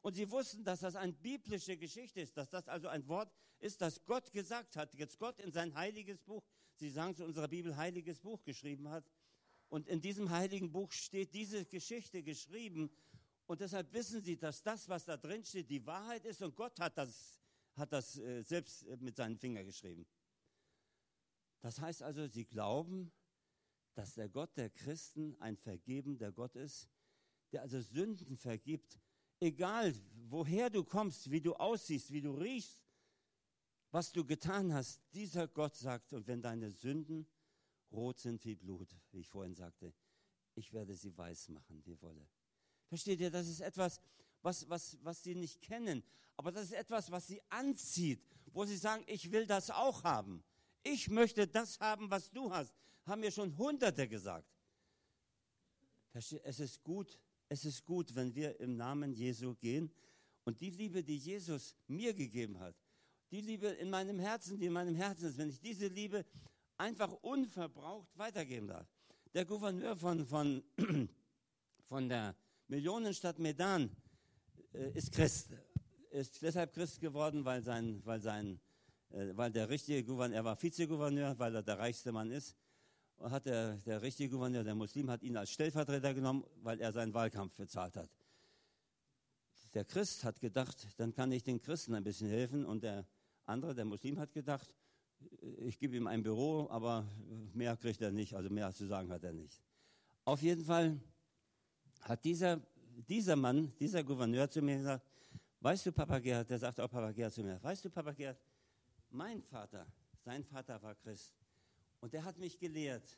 Und sie wussten, dass das eine biblische Geschichte ist, dass das also ein Wort ist, das Gott gesagt hat, jetzt Gott in sein heiliges Buch, Sie sagen zu unserer Bibel, heiliges Buch geschrieben hat. Und in diesem heiligen Buch steht diese Geschichte geschrieben. Und deshalb wissen Sie, dass das, was da drin steht, die Wahrheit ist. Und Gott hat das, hat das äh, selbst mit seinen Fingern geschrieben. Das heißt also, Sie glauben, dass der Gott der Christen ein vergebender Gott ist, der also Sünden vergibt, egal woher du kommst, wie du aussiehst, wie du riechst, was du getan hast. Dieser Gott sagt, und wenn deine Sünden rot sind wie Blut, wie ich vorhin sagte, ich werde sie weiß machen, die Wolle. Versteht ihr, das ist etwas, was, was, was sie nicht kennen, aber das ist etwas, was sie anzieht, wo sie sagen, ich will das auch haben. Ich möchte das haben, was du hast. Haben mir schon Hunderte gesagt. Versteht, es ist gut, es ist gut, wenn wir im Namen Jesu gehen und die Liebe, die Jesus mir gegeben hat, die Liebe in meinem Herzen, die in meinem Herzen ist, wenn ich diese Liebe einfach unverbraucht weitergeben darf. Der Gouverneur von, von, von der Millionenstadt Medan äh, ist Christ, ist deshalb Christ geworden, weil, sein, weil, sein, äh, weil der richtige Gouverneur, er war Vizegouverneur, weil er der reichste Mann ist, hat der, der richtige Gouverneur, der Muslim, hat ihn als Stellvertreter genommen, weil er seinen Wahlkampf bezahlt hat. Der Christ hat gedacht, dann kann ich den Christen ein bisschen helfen und der andere, der Muslim, hat gedacht, ich gebe ihm ein Büro, aber mehr kriegt er nicht, also mehr zu sagen hat er nicht. Auf jeden Fall hat dieser, dieser Mann, dieser Gouverneur zu mir gesagt, weißt du, Papa Gerhard, der sagt auch Papa Gerhard zu mir, weißt du, Papa Gerhard, mein Vater, sein Vater war Christ und der hat mich gelehrt,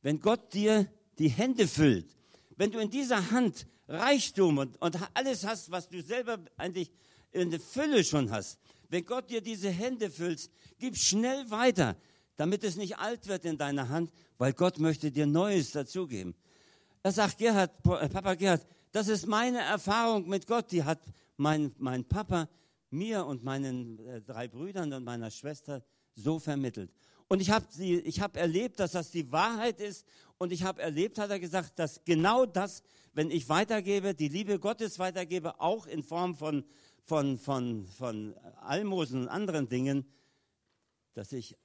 wenn Gott dir die Hände füllt, wenn du in dieser Hand Reichtum und, und alles hast, was du selber eigentlich in der Fülle schon hast, wenn Gott dir diese Hände füllt, gib schnell weiter, damit es nicht alt wird in deiner Hand, weil Gott möchte dir Neues dazugeben. Er sagt, Gerhard, äh, Papa Gerhard, das ist meine Erfahrung mit Gott. Die hat mein, mein Papa mir und meinen äh, drei Brüdern und meiner Schwester so vermittelt. Und ich habe hab erlebt, dass das die Wahrheit ist. Und ich habe erlebt, hat er gesagt, dass genau das, wenn ich weitergebe, die Liebe Gottes weitergebe, auch in Form von von, von, von Almosen und anderen Dingen, dass ich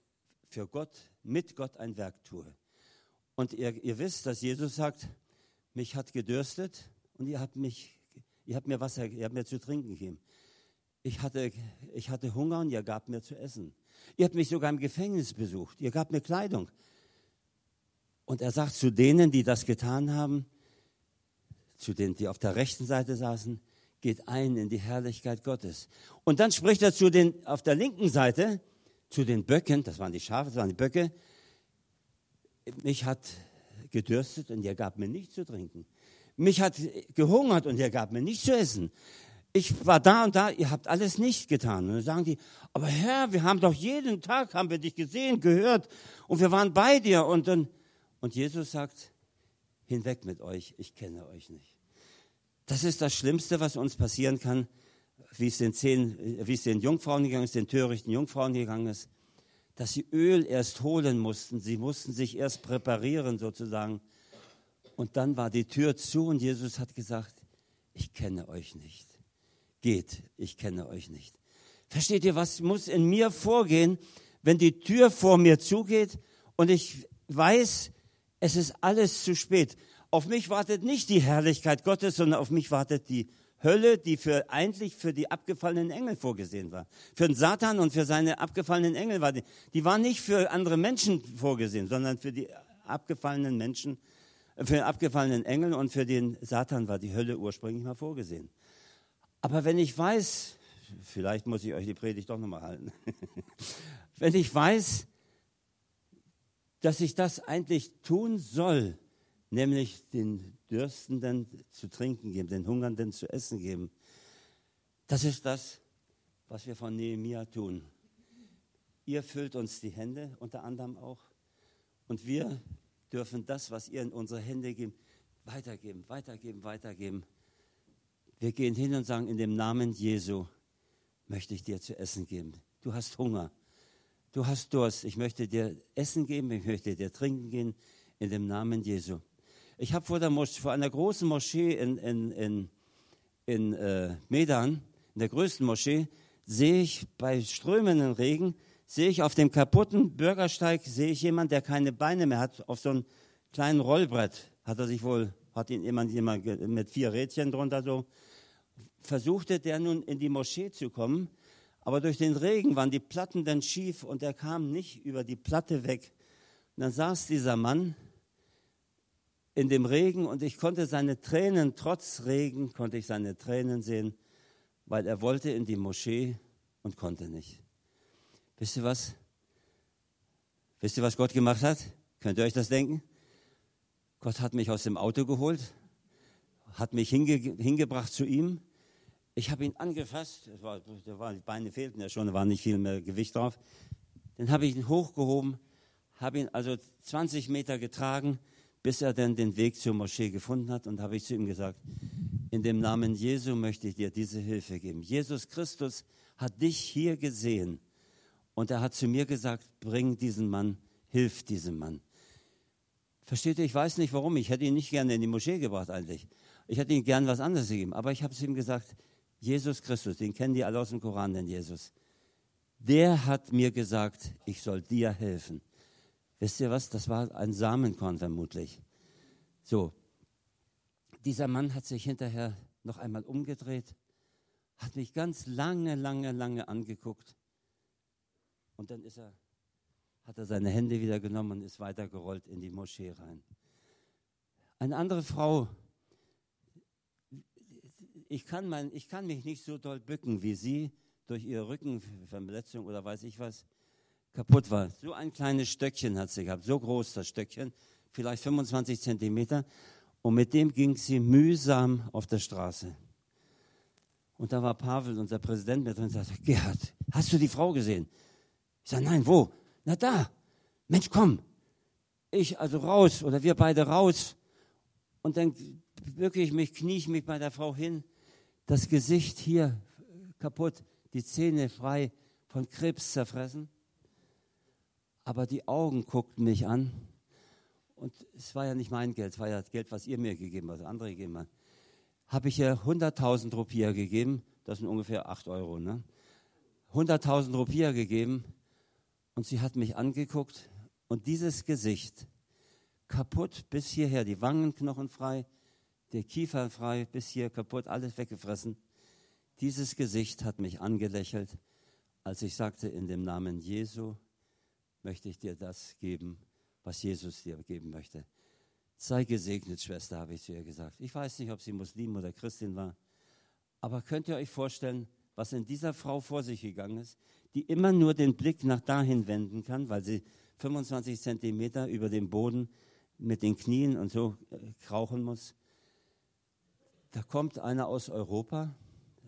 für Gott, mit Gott ein Werk tue. Und ihr, ihr wisst, dass Jesus sagt, mich hat gedürstet und ihr habt, mich, ihr habt mir Wasser, ihr habt mir zu trinken gegeben. Ich hatte, ich hatte Hunger und ihr gabt mir zu essen. Ihr habt mich sogar im Gefängnis besucht. Ihr gabt mir Kleidung. Und er sagt zu denen, die das getan haben, zu denen, die auf der rechten Seite saßen, geht ein in die Herrlichkeit Gottes. Und dann spricht er zu den, auf der linken Seite, zu den Böcken, das waren die Schafe, das waren die Böcke, mich hat gedürstet und ihr gab mir nichts zu trinken. Mich hat gehungert und ihr gab mir nichts zu essen. Ich war da und da, ihr habt alles nicht getan. Und dann sagen die, aber Herr, wir haben doch jeden Tag, haben wir dich gesehen, gehört und wir waren bei dir. Und, und, und Jesus sagt, hinweg mit euch, ich kenne euch nicht. Das ist das Schlimmste, was uns passieren kann, wie es den, zehn, wie es den Jungfrauen gegangen ist, den törichten Jungfrauen gegangen ist, dass sie Öl erst holen mussten. Sie mussten sich erst präparieren sozusagen. Und dann war die Tür zu und Jesus hat gesagt, ich kenne euch nicht. Geht, ich kenne euch nicht. Versteht ihr, was muss in mir vorgehen, wenn die Tür vor mir zugeht und ich weiß, es ist alles zu spät. Auf mich wartet nicht die Herrlichkeit Gottes, sondern auf mich wartet die Hölle, die für, eigentlich für die abgefallenen Engel vorgesehen war. Für den Satan und für seine abgefallenen Engel war die, die war nicht für andere Menschen vorgesehen, sondern für die abgefallenen Menschen, für abgefallenen Engel und für den Satan war die Hölle ursprünglich mal vorgesehen. Aber wenn ich weiß, vielleicht muss ich euch die Predigt doch nochmal halten, wenn ich weiß, dass ich das eigentlich tun soll, nämlich den Dürstenden zu trinken geben, den Hungernden zu essen geben. Das ist das, was wir von Nehemia tun. Ihr füllt uns die Hände, unter anderem auch, und wir dürfen das, was ihr in unsere Hände gebt, weitergeben, weitergeben, weitergeben. Wir gehen hin und sagen, in dem Namen Jesu möchte ich dir zu essen geben. Du hast Hunger, du hast Durst. Ich möchte dir Essen geben, ich möchte dir trinken gehen in dem Namen Jesu. Ich habe vor, vor, einer großen Moschee in, in, in, in äh, Medan, in der größten Moschee, sehe ich bei strömenden Regen, sehe ich auf dem kaputten Bürgersteig, sehe ich jemanden, der keine Beine mehr hat, auf so einem kleinen Rollbrett, hat er sich wohl, hat ihn jemand, jemand mit vier Rädchen drunter so, versuchte der nun in die Moschee zu kommen, aber durch den Regen waren die Platten dann schief und er kam nicht über die Platte weg. Und dann saß dieser Mann in dem Regen und ich konnte seine Tränen, trotz Regen, konnte ich seine Tränen sehen, weil er wollte in die Moschee und konnte nicht. Wisst ihr was? Wisst ihr, was Gott gemacht hat? Könnt ihr euch das denken? Gott hat mich aus dem Auto geholt, hat mich hinge, hingebracht zu ihm. Ich habe ihn angefasst, war, war, die Beine fehlten ja schon, da war nicht viel mehr Gewicht drauf. Dann habe ich ihn hochgehoben, habe ihn also 20 Meter getragen, bis er dann den Weg zur Moschee gefunden hat und habe ich zu ihm gesagt, in dem Namen Jesu möchte ich dir diese Hilfe geben. Jesus Christus hat dich hier gesehen und er hat zu mir gesagt, bring diesen Mann, hilf diesem Mann. Versteht ihr, ich weiß nicht warum, ich hätte ihn nicht gerne in die Moschee gebracht eigentlich. Ich hätte ihm gern was anderes gegeben, aber ich habe es ihm gesagt, Jesus Christus, den kennen die alle aus dem Koran, den Jesus. Der hat mir gesagt, ich soll dir helfen. Wisst ihr was? Das war ein Samenkorn vermutlich. So, dieser Mann hat sich hinterher noch einmal umgedreht, hat mich ganz lange, lange, lange angeguckt und dann ist er, hat er seine Hände wieder genommen und ist weitergerollt in die Moschee rein. Eine andere Frau, ich kann, mein, ich kann mich nicht so doll bücken wie sie, durch ihre Rückenverletzung oder weiß ich was, kaputt war. So ein kleines Stöckchen hat sie gehabt, so groß das Stöckchen, vielleicht 25 Zentimeter. Und mit dem ging sie mühsam auf der Straße. Und da war Pavel, unser Präsident, mit drin und sagte, Gerhard, hast du die Frau gesehen? Ich sage, nein, wo? Na da. Mensch, komm. Ich also raus oder wir beide raus. Und dann wirklich mich, knie ich mich bei der Frau hin. Das Gesicht hier kaputt, die Zähne frei, von Krebs zerfressen. Aber die Augen guckten mich an. Und es war ja nicht mein Geld, es war ja das Geld, was ihr mir gegeben habt, andere gegeben habt. Habe ich ihr 100.000 Rupier gegeben, das sind ungefähr 8 Euro, ne? 100.000 Rupier gegeben und sie hat mich angeguckt und dieses Gesicht, kaputt bis hierher, die Wangenknochen frei, der Kiefer frei, bis hier kaputt, alles weggefressen. Dieses Gesicht hat mich angelächelt, als ich sagte, in dem Namen Jesu möchte ich dir das geben, was Jesus dir geben möchte. Sei gesegnet, Schwester, habe ich zu ihr gesagt. Ich weiß nicht, ob sie Muslim oder Christin war, aber könnt ihr euch vorstellen, was in dieser Frau vor sich gegangen ist? die immer nur den Blick nach dahin wenden kann, weil sie 25 Zentimeter über dem Boden mit den Knien und so äh, krauchen muss. Da kommt einer aus Europa,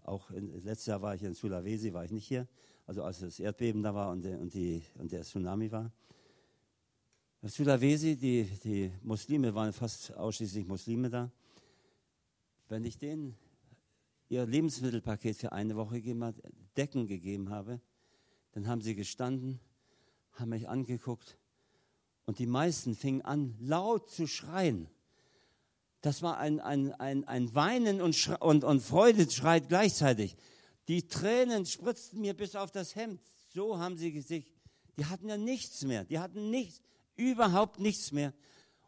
auch in, letztes Jahr war ich in Sulawesi, war ich nicht hier, also als das Erdbeben da war und der, und die, und der Tsunami war. Sulawesi, die, die Muslime waren fast ausschließlich Muslime da. Wenn ich denen ihr Lebensmittelpaket für eine Woche gegeben habe, Decken gegeben habe, dann haben sie gestanden, haben mich angeguckt und die meisten fingen an, laut zu schreien. Das war ein, ein, ein, ein Weinen und, und, und Freudeschrei gleichzeitig. Die Tränen spritzten mir bis auf das Hemd. So haben sie sich, die hatten ja nichts mehr. Die hatten nichts, überhaupt nichts mehr.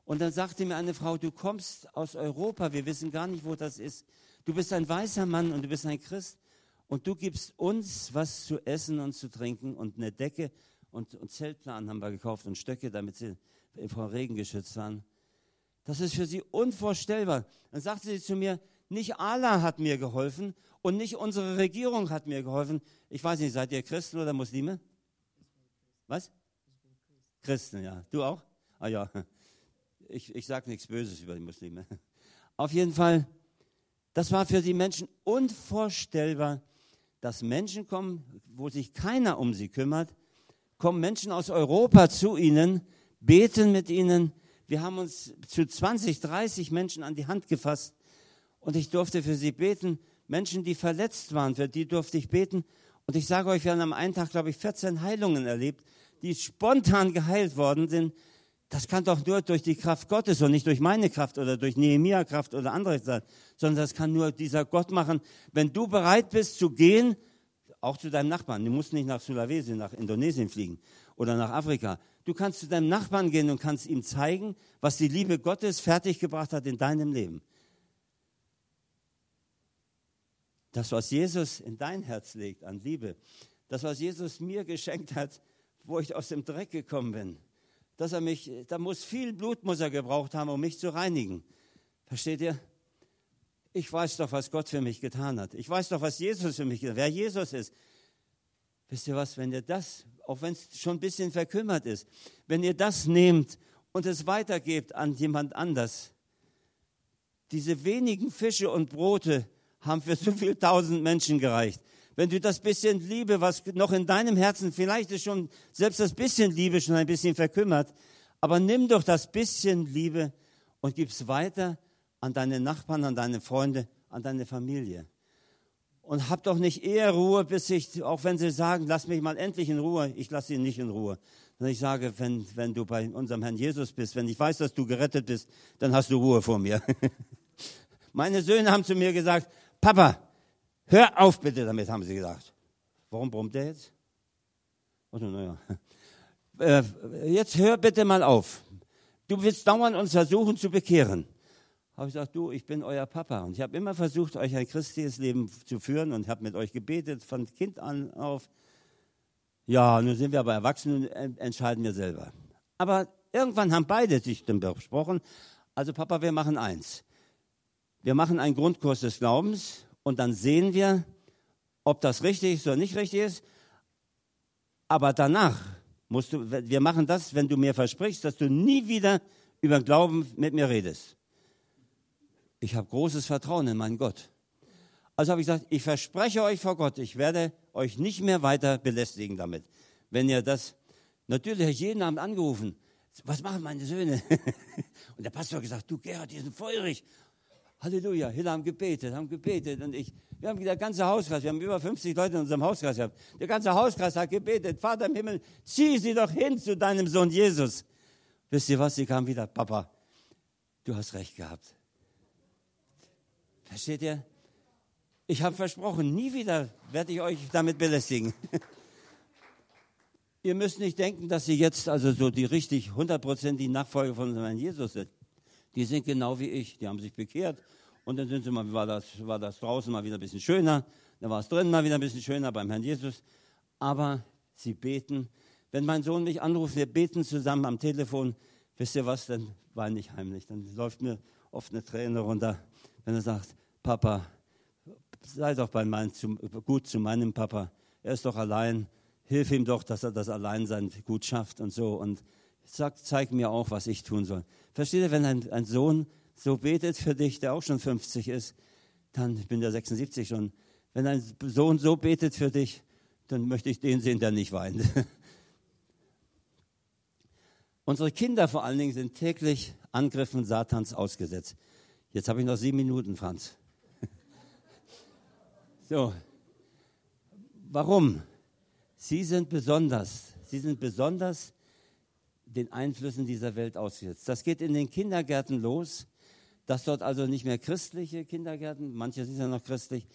Und dann sagte mir eine Frau, du kommst aus Europa, wir wissen gar nicht, wo das ist. Du bist ein weißer Mann und du bist ein Christ und du gibst uns was zu essen und zu trinken und eine Decke und, und Zeltplan haben wir gekauft und Stöcke, damit sie vor Regen geschützt waren. Das ist für sie unvorstellbar. Dann sagte sie zu mir, nicht Allah hat mir geholfen und nicht unsere Regierung hat mir geholfen. Ich weiß nicht, seid ihr Christen oder Muslime? Was? Christen, ja. Du auch? Ah ja. Ich, ich sage nichts Böses über die Muslime. Auf jeden Fall, das war für die Menschen unvorstellbar, dass Menschen kommen, wo sich keiner um sie kümmert, kommen Menschen aus Europa zu ihnen, beten mit ihnen, Wir haben uns zu 20, 30 Menschen an die Hand gefasst und ich durfte für sie beten. Menschen, die verletzt waren, für die durfte ich beten. Und ich sage euch, wir haben am einen Tag, glaube ich, 14 Heilungen erlebt, die spontan geheilt worden sind. Das kann doch nur durch die Kraft Gottes und nicht durch meine Kraft oder durch Nehemia Kraft oder andere sein, sondern das kann nur dieser Gott machen. Wenn du bereit bist zu gehen, auch zu deinem Nachbarn, du musst nicht nach Sulawesi, nach Indonesien fliegen oder nach Afrika. Du kannst zu deinem Nachbarn gehen und kannst ihm zeigen, was die Liebe Gottes fertiggebracht hat in deinem Leben. Das, was Jesus in dein Herz legt an Liebe, das, was Jesus mir geschenkt hat, wo ich aus dem Dreck gekommen bin, dass er mich, da muss viel Blut muss er gebraucht haben, um mich zu reinigen. Versteht ihr? Ich weiß doch, was Gott für mich getan hat. Ich weiß doch, was Jesus für mich getan hat, wer Jesus ist. Wisst ihr was, wenn ihr das, auch wenn es schon ein bisschen verkümmert ist, wenn ihr das nehmt und es weitergebt an jemand anders, diese wenigen Fische und Brote haben für so viele tausend Menschen gereicht. Wenn du das bisschen Liebe, was noch in deinem Herzen, vielleicht ist schon selbst das bisschen Liebe schon ein bisschen verkümmert, aber nimm doch das bisschen Liebe und gib es weiter an deine Nachbarn, an deine Freunde, an deine Familie. Und hab doch nicht eher Ruhe, bis ich, auch wenn sie sagen, lass mich mal endlich in Ruhe, ich lasse sie nicht in Ruhe. Sondern ich sage, wenn, wenn du bei unserem Herrn Jesus bist, wenn ich weiß, dass du gerettet bist, dann hast du Ruhe vor mir. Meine Söhne haben zu mir gesagt, Papa, hör auf bitte damit, haben sie gesagt. Warum brummt der jetzt? Also, naja. Äh, jetzt hör bitte mal auf. Du willst dauernd uns versuchen zu bekehren habe ich gesagt, du, ich bin euer Papa. Und ich habe immer versucht, euch ein christliches Leben zu führen und habe mit euch gebetet, von Kind an auf. Ja, nun sind wir aber erwachsen und entscheiden wir selber. Aber irgendwann haben beide sich dann besprochen, also Papa, wir machen eins. Wir machen einen Grundkurs des Glaubens und dann sehen wir, ob das richtig ist oder nicht richtig ist. Aber danach musst du, wir machen das, wenn du mir versprichst, dass du nie wieder über Glauben mit mir redest ich habe großes Vertrauen in meinen Gott. Also habe ich gesagt, ich verspreche euch vor Gott, ich werde euch nicht mehr weiter belästigen damit. Wenn ihr das, natürlich habe ich jeden Abend angerufen, was machen meine Söhne? Und der Pastor hat gesagt, du Gerhard, die sind feurig. Halleluja, Hille haben gebetet, haben gebetet und ich, wir haben der ganze Hauskreis, wir haben über 50 Leute in unserem Hauskreis gehabt. Der ganze Hauskreis hat gebetet, Vater im Himmel, zieh sie doch hin zu deinem Sohn Jesus. Wisst ihr was, sie kam wieder, Papa, du hast recht gehabt. Versteht ihr? Ich habe versprochen, nie wieder werde ich euch damit belästigen. ihr müsst nicht denken, dass sie jetzt also so die richtig hundertprozentigen Nachfolger von Herrn Jesus sind. Die sind genau wie ich. Die haben sich bekehrt und dann sind sie mal, war das, war das draußen mal wieder ein bisschen schöner, dann war es drinnen mal wieder ein bisschen schöner beim Herrn Jesus. Aber sie beten. Wenn mein Sohn mich anruft, wir beten zusammen am Telefon, wisst ihr was, dann weine ich heimlich. Dann läuft mir oft eine Träne runter, wenn er sagt, Papa, sei doch bei mein, zu, gut zu meinem Papa. Er ist doch allein. Hilf ihm doch, dass er das Alleinsein gut schafft und so. Und sag, zeig mir auch, was ich tun soll. Versteht ihr, wenn ein, ein Sohn so betet für dich, der auch schon 50 ist, dann, ich bin ja 76 schon, wenn ein Sohn so betet für dich, dann möchte ich den sehen, der nicht weint. Unsere Kinder vor allen Dingen sind täglich Angriffen Satans ausgesetzt. Jetzt habe ich noch sieben Minuten, Franz. So, warum? Sie sind besonders. Sie sind besonders den Einflüssen dieser Welt ausgesetzt. Das geht in den Kindergärten los, dass dort also nicht mehr christliche Kindergärten, manche sind ja noch christlich,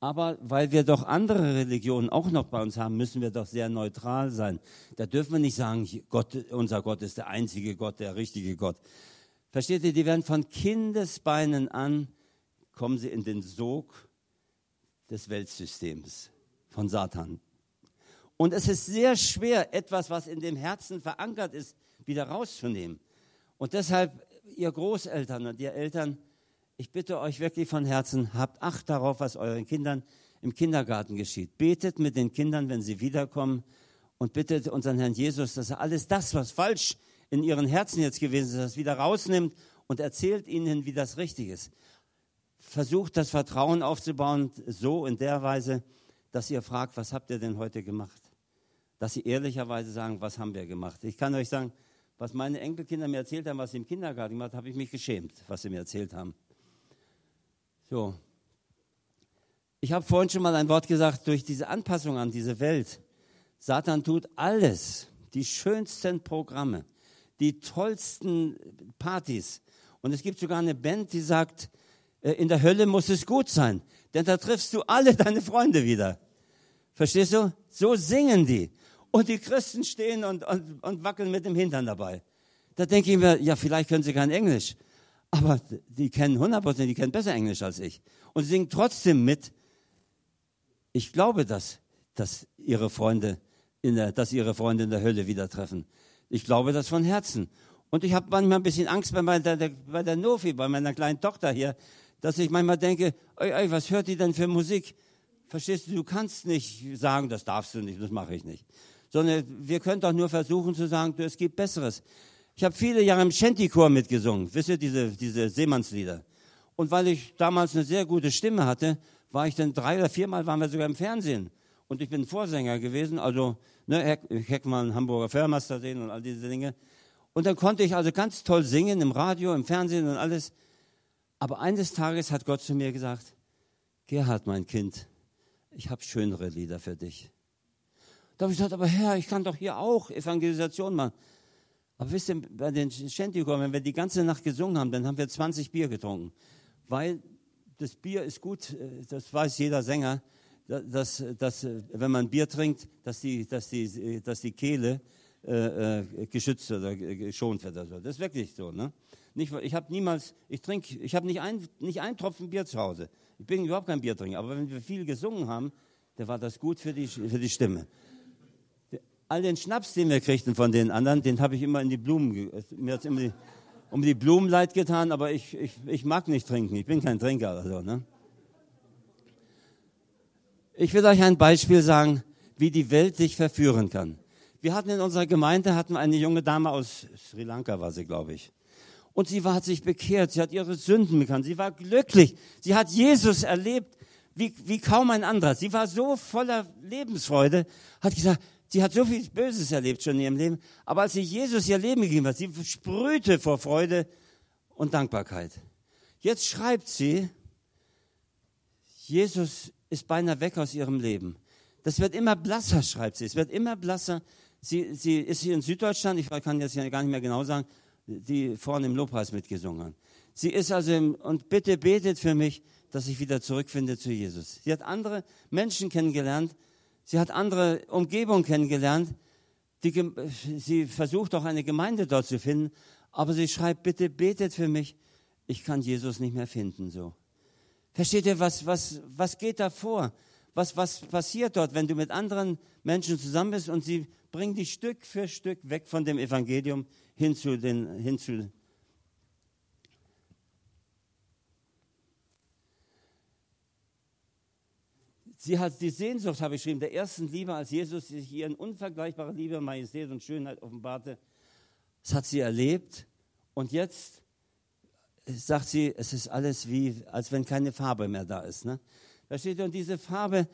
aber weil wir doch andere Religionen auch noch bei uns haben, müssen wir doch sehr neutral sein. Da dürfen wir nicht sagen, Gott, unser Gott ist der einzige Gott, der richtige Gott. Versteht ihr, die werden von Kindesbeinen an, kommen sie in den Sog des Weltsystems von Satan. Und es ist sehr schwer, etwas, was in dem Herzen verankert ist, wieder rauszunehmen. Und deshalb, ihr Großeltern und ihr Eltern, ich bitte euch wirklich von Herzen, habt Acht darauf, was euren Kindern im Kindergarten geschieht. Betet mit den Kindern, wenn sie wiederkommen und bittet unseren Herrn Jesus, dass er alles das, was falsch in ihren Herzen jetzt gewesen ist, das wieder rausnimmt und erzählt ihnen, wie das richtig ist versucht, das Vertrauen aufzubauen, so in der Weise, dass ihr fragt, was habt ihr denn heute gemacht? Dass sie ehrlicherweise sagen, was haben wir gemacht? Ich kann euch sagen, was meine Enkelkinder mir erzählt haben, was sie im Kindergarten gemacht haben, habe ich mich geschämt, was sie mir erzählt haben. So. Ich habe vorhin schon mal ein Wort gesagt, durch diese Anpassung an diese Welt. Satan tut alles, die schönsten Programme, die tollsten Partys. Und es gibt sogar eine Band, die sagt, in der Hölle muss es gut sein, denn da triffst du alle deine Freunde wieder. Verstehst du? So singen die. Und die Christen stehen und, und, und wackeln mit dem Hintern dabei. Da denke ich mir, ja, vielleicht können sie kein Englisch. Aber die kennen 100 die kennen besser Englisch als ich. Und singen trotzdem mit. Ich glaube das, dass ihre Freunde in der, dass ihre Freunde in der Hölle wieder treffen. Ich glaube das von Herzen. Und ich habe manchmal ein bisschen Angst bei, meiner, bei der Nofi, bei meiner kleinen Tochter hier, dass ich manchmal denke, ey, ey, was hört die denn für Musik? Verstehst du, du kannst nicht sagen, das darfst du nicht, das mache ich nicht. Sondern wir können doch nur versuchen zu sagen, du, es gibt Besseres. Ich habe viele Jahre im Shanty-Chor mitgesungen, wisst ihr, diese, diese Seemannslieder. Und weil ich damals eine sehr gute Stimme hatte, war ich dann drei oder viermal, waren wir sogar im Fernsehen. Und ich bin Vorsänger gewesen, also ne, Heck, Heckmann, Hamburger Förmaster sehen und all diese Dinge. Und dann konnte ich also ganz toll singen im Radio, im Fernsehen und alles. Aber eines Tages hat Gott zu mir gesagt, Gerhard, mein Kind, ich habe schönere Lieder für dich. Da habe ich gesagt, aber Herr, ich kann doch hier auch Evangelisation machen. Aber wisst ihr, bei den Shantychor, wenn wir die ganze Nacht gesungen haben, dann haben wir 20 Bier getrunken. Weil das Bier ist gut, äh, das weiß jeder Sänger, dass, dass wenn man Bier trinkt, dass die, dass die, dass die Kehle äh, äh geschützt oder geschont wird. Das ist wirklich so. Ne? Nicht, ich habe niemals, ich trinke, ich habe nicht, ein, nicht einen Tropfen Bier zu Hause. Ich bin überhaupt kein Biertrinker, aber wenn wir viel gesungen haben, dann war das gut für die, für die Stimme. All den Schnaps, den wir kriegten von den anderen, den habe ich immer in die Blumen, mir hat immer die, um die Blumen leid getan, aber ich, ich, ich mag nicht trinken, ich bin kein Trinker. Also, ne? Ich will euch ein Beispiel sagen, wie die Welt dich verführen kann. Wir hatten in unserer Gemeinde hatten eine junge Dame aus Sri Lanka, war sie, glaube ich. Und sie war, hat sich bekehrt, sie hat ihre Sünden bekannt, sie war glücklich, sie hat Jesus erlebt wie, wie kaum ein anderer. Sie war so voller Lebensfreude, hat gesagt, sie hat so viel Böses erlebt schon in ihrem Leben, aber als sie Jesus ihr Leben gegeben hat, sie sprühte vor Freude und Dankbarkeit. Jetzt schreibt sie, Jesus ist beinahe weg aus ihrem Leben. Das wird immer blasser, schreibt sie. Es wird immer blasser. Sie, sie ist hier in Süddeutschland, ich kann jetzt gar nicht mehr genau sagen, die vorne im Lobpreis mitgesungen haben. Sie ist also, im, und bitte betet für mich, dass ich wieder zurückfinde zu Jesus. Sie hat andere Menschen kennengelernt, sie hat andere Umgebungen kennengelernt. Die, sie versucht auch eine Gemeinde dort zu finden, aber sie schreibt, bitte betet für mich, ich kann Jesus nicht mehr finden, so. Versteht ihr, was, was, was geht da vor? Was, was passiert dort, wenn du mit anderen Menschen zusammen bist und sie bringen dich Stück für Stück weg von dem Evangelium hin zu den, hin zu Sie hat die Sehnsucht, habe ich geschrieben, der ersten Liebe, als Jesus sich ihr in unvergleichbarer Liebe, Majestät und Schönheit offenbarte. Das hat sie erlebt. Und jetzt sagt sie, es ist alles wie, als wenn keine Farbe mehr da ist. Ne? Da steht und diese Farbe,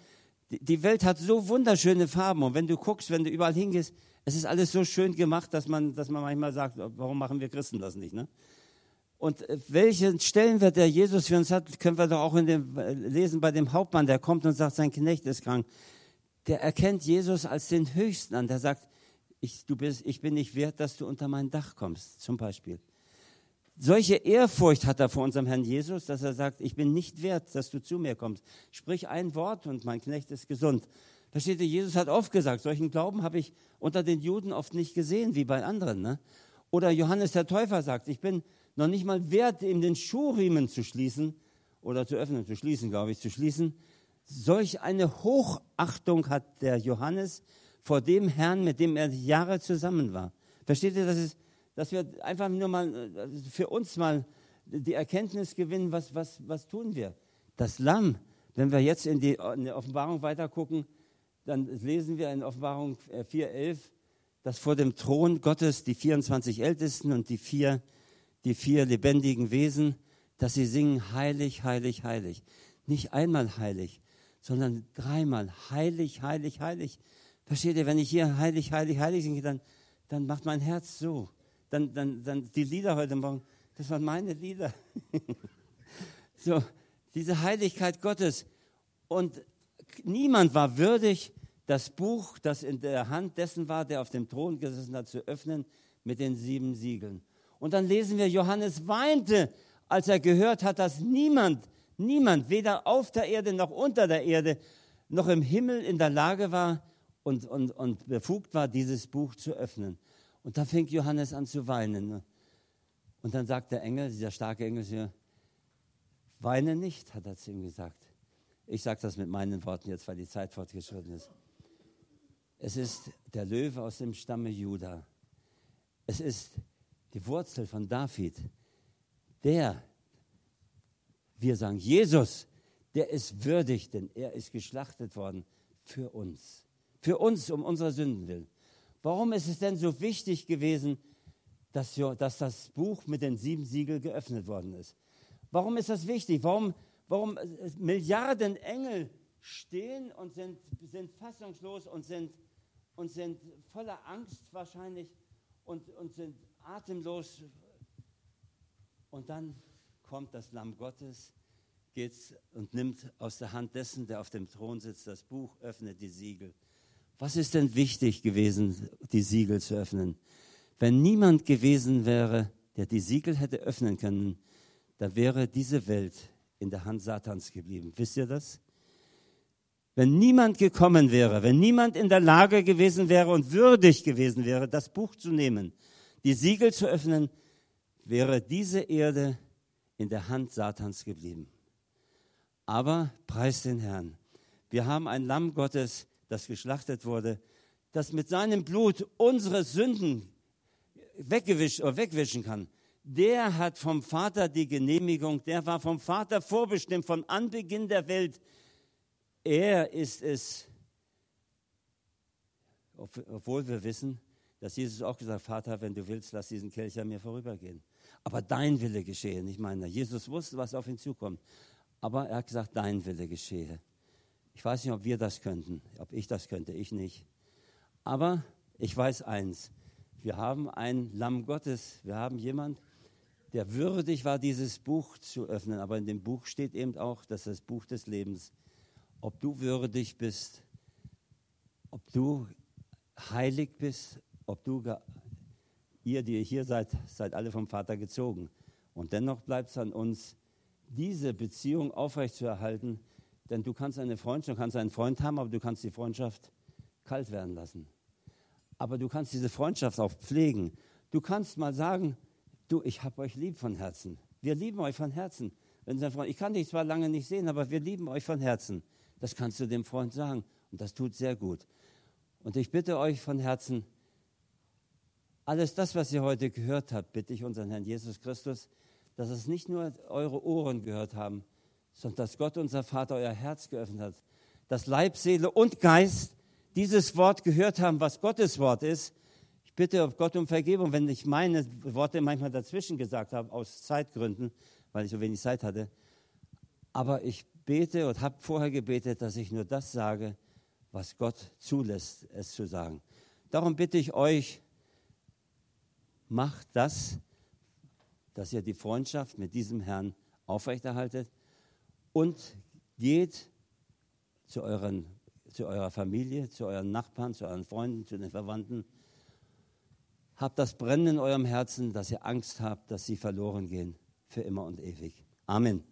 die Welt hat so wunderschöne Farben. Und wenn du guckst, wenn du überall hingehst, es ist alles so schön gemacht, dass man, dass man manchmal sagt, warum machen wir Christen das nicht? Ne? Und äh, welchen Stellenwert der Jesus für uns hat, können wir doch auch in dem, äh, lesen bei dem Hauptmann, der kommt und sagt, sein Knecht ist krank. Der erkennt Jesus als den Höchsten an. Der sagt, ich, du bist, ich bin nicht wert, dass du unter mein Dach kommst, zum Beispiel. Solche Ehrfurcht hat er vor unserem Herrn Jesus, dass er sagt, ich bin nicht wert, dass du zu mir kommst. Sprich ein Wort und mein Knecht ist gesund. Versteht ihr, Jesus hat oft gesagt, solchen Glauben habe ich unter den Juden oft nicht gesehen, wie bei anderen. Ne? Oder Johannes der Täufer sagt, ich bin noch nicht mal wert, ihm den Schuhriemen zu schließen oder zu öffnen, zu schließen, glaube ich, zu schließen. Solch eine Hochachtung hat der Johannes vor dem Herrn, mit dem er Jahre zusammen war. Versteht ihr, dass, es, dass wir einfach nur mal äh, für uns mal die Erkenntnis gewinnen, was, was, was tun wir? Das Lamm, wenn wir jetzt in die, in die Offenbarung weiter gucken, dann lesen wir in Offenbarung 4,11, äh, dass vor dem Thron Gottes die 24 Ältesten und die vier, die vier lebendigen Wesen, dass sie singen, heilig, heilig, heilig. Nicht einmal heilig, sondern dreimal heilig, heilig, heilig. Versteht ihr, wenn ich hier heilig, heilig, heilig singe, dann, dann macht mein Herz so. dann, dann, dann die Lieder heute Morgen, das waren meine Lieder. so, diese Heiligkeit Gottes. Und niemand war würdig, das Buch, das in der Hand dessen war, der auf dem Thron gesessen hat, zu öffnen mit den sieben Siegeln. Und dann lesen wir, Johannes weinte, als er gehört hat, dass niemand, niemand, weder auf der Erde noch unter der Erde, noch im Himmel in der Lage war und, und, und befugt war, dieses Buch zu öffnen. Und da fing Johannes an zu weinen. Und dann sagt der Engel, dieser starke Engel, hier, weine nicht, hat er zu ihm gesagt. Ich sage das mit meinen Worten jetzt, weil die Zeit fortgeschritten ist. Es ist der Löwe aus dem Stamme Juda. Es ist die Wurzel von David. Der, wir sagen Jesus, der ist würdig, denn er ist geschlachtet worden für uns. Für uns, um unserer Sünden willen. Warum ist es denn so wichtig gewesen, dass, dass das Buch mit den sieben Siegeln geöffnet worden ist? Warum ist das wichtig? Warum, warum äh, Milliarden Engel stehen und sind, sind fassungslos und sind und sind voller Angst wahrscheinlich und, und sind atemlos. Und dann kommt das Lamm Gottes, geht und nimmt aus der Hand dessen, der auf dem Thron sitzt, das Buch, öffnet die Siegel. Was ist denn wichtig gewesen, die Siegel zu öffnen? Wenn niemand gewesen wäre, der die Siegel hätte öffnen können, dann wäre diese Welt in der Hand Satans geblieben. Wisst ihr das? Wenn niemand gekommen wäre, wenn niemand in der Lage gewesen wäre und würdig gewesen wäre, das Buch zu nehmen, die Siegel zu öffnen, wäre diese Erde in der Hand Satans geblieben. Aber preis den Herrn. Wir haben ein Lamm Gottes, das geschlachtet wurde, das mit seinem Blut unsere Sünden weggewischt oder wegwischen kann. Der hat vom Vater die Genehmigung, der war vom Vater vorbestimmt, von Anbeginn der Welt, er ist es, obwohl wir wissen, dass Jesus auch gesagt hat, Vater, wenn du willst, lass diesen Kelch an mir vorübergehen. Aber dein Wille geschehe. Ich meine, Jesus wusste, was auf ihn zukommt. Aber er hat gesagt, dein Wille geschehe. Ich weiß nicht, ob wir das könnten, ob ich das könnte, ich nicht. Aber ich weiß eins, wir haben ein Lamm Gottes, wir haben jemand, der würdig war, dieses Buch zu öffnen. Aber in dem Buch steht eben auch, dass das Buch des Lebens ist ob du würdig bist, ob du heilig bist, ob du, ihr, die ihr hier seid, seid alle vom Vater gezogen. Und dennoch bleibt es an uns, diese Beziehung aufrechtzuerhalten, denn du kannst eine Freundschaft, du kannst einen Freund haben, aber du kannst die Freundschaft kalt werden lassen. Aber du kannst diese Freundschaft auch pflegen. Du kannst mal sagen, du, ich habe euch lieb von Herzen. Wir lieben euch von Herzen. Ich kann dich zwar lange nicht sehen, aber wir lieben euch von Herzen. Das kannst du dem Freund sagen. Und das tut sehr gut. Und ich bitte euch von Herzen, alles das, was ihr heute gehört habt, bitte ich unseren Herrn Jesus Christus, dass es nicht nur eure Ohren gehört haben, sondern dass Gott, unser Vater, euer Herz geöffnet hat. Dass Leib, Seele und Geist dieses Wort gehört haben, was Gottes Wort ist. Ich bitte Gott um Vergebung, wenn ich meine Worte manchmal dazwischen gesagt habe, aus Zeitgründen, weil ich so wenig Zeit hatte. Aber ich bete und habe vorher gebetet, dass ich nur das sage, was Gott zulässt, es zu sagen. Darum bitte ich euch, macht das, dass ihr die Freundschaft mit diesem Herrn aufrechterhaltet und geht zu, euren, zu eurer Familie, zu euren Nachbarn, zu euren Freunden, zu den Verwandten. Habt das Brennen in eurem Herzen, dass ihr Angst habt, dass sie verloren gehen für immer und ewig. Amen.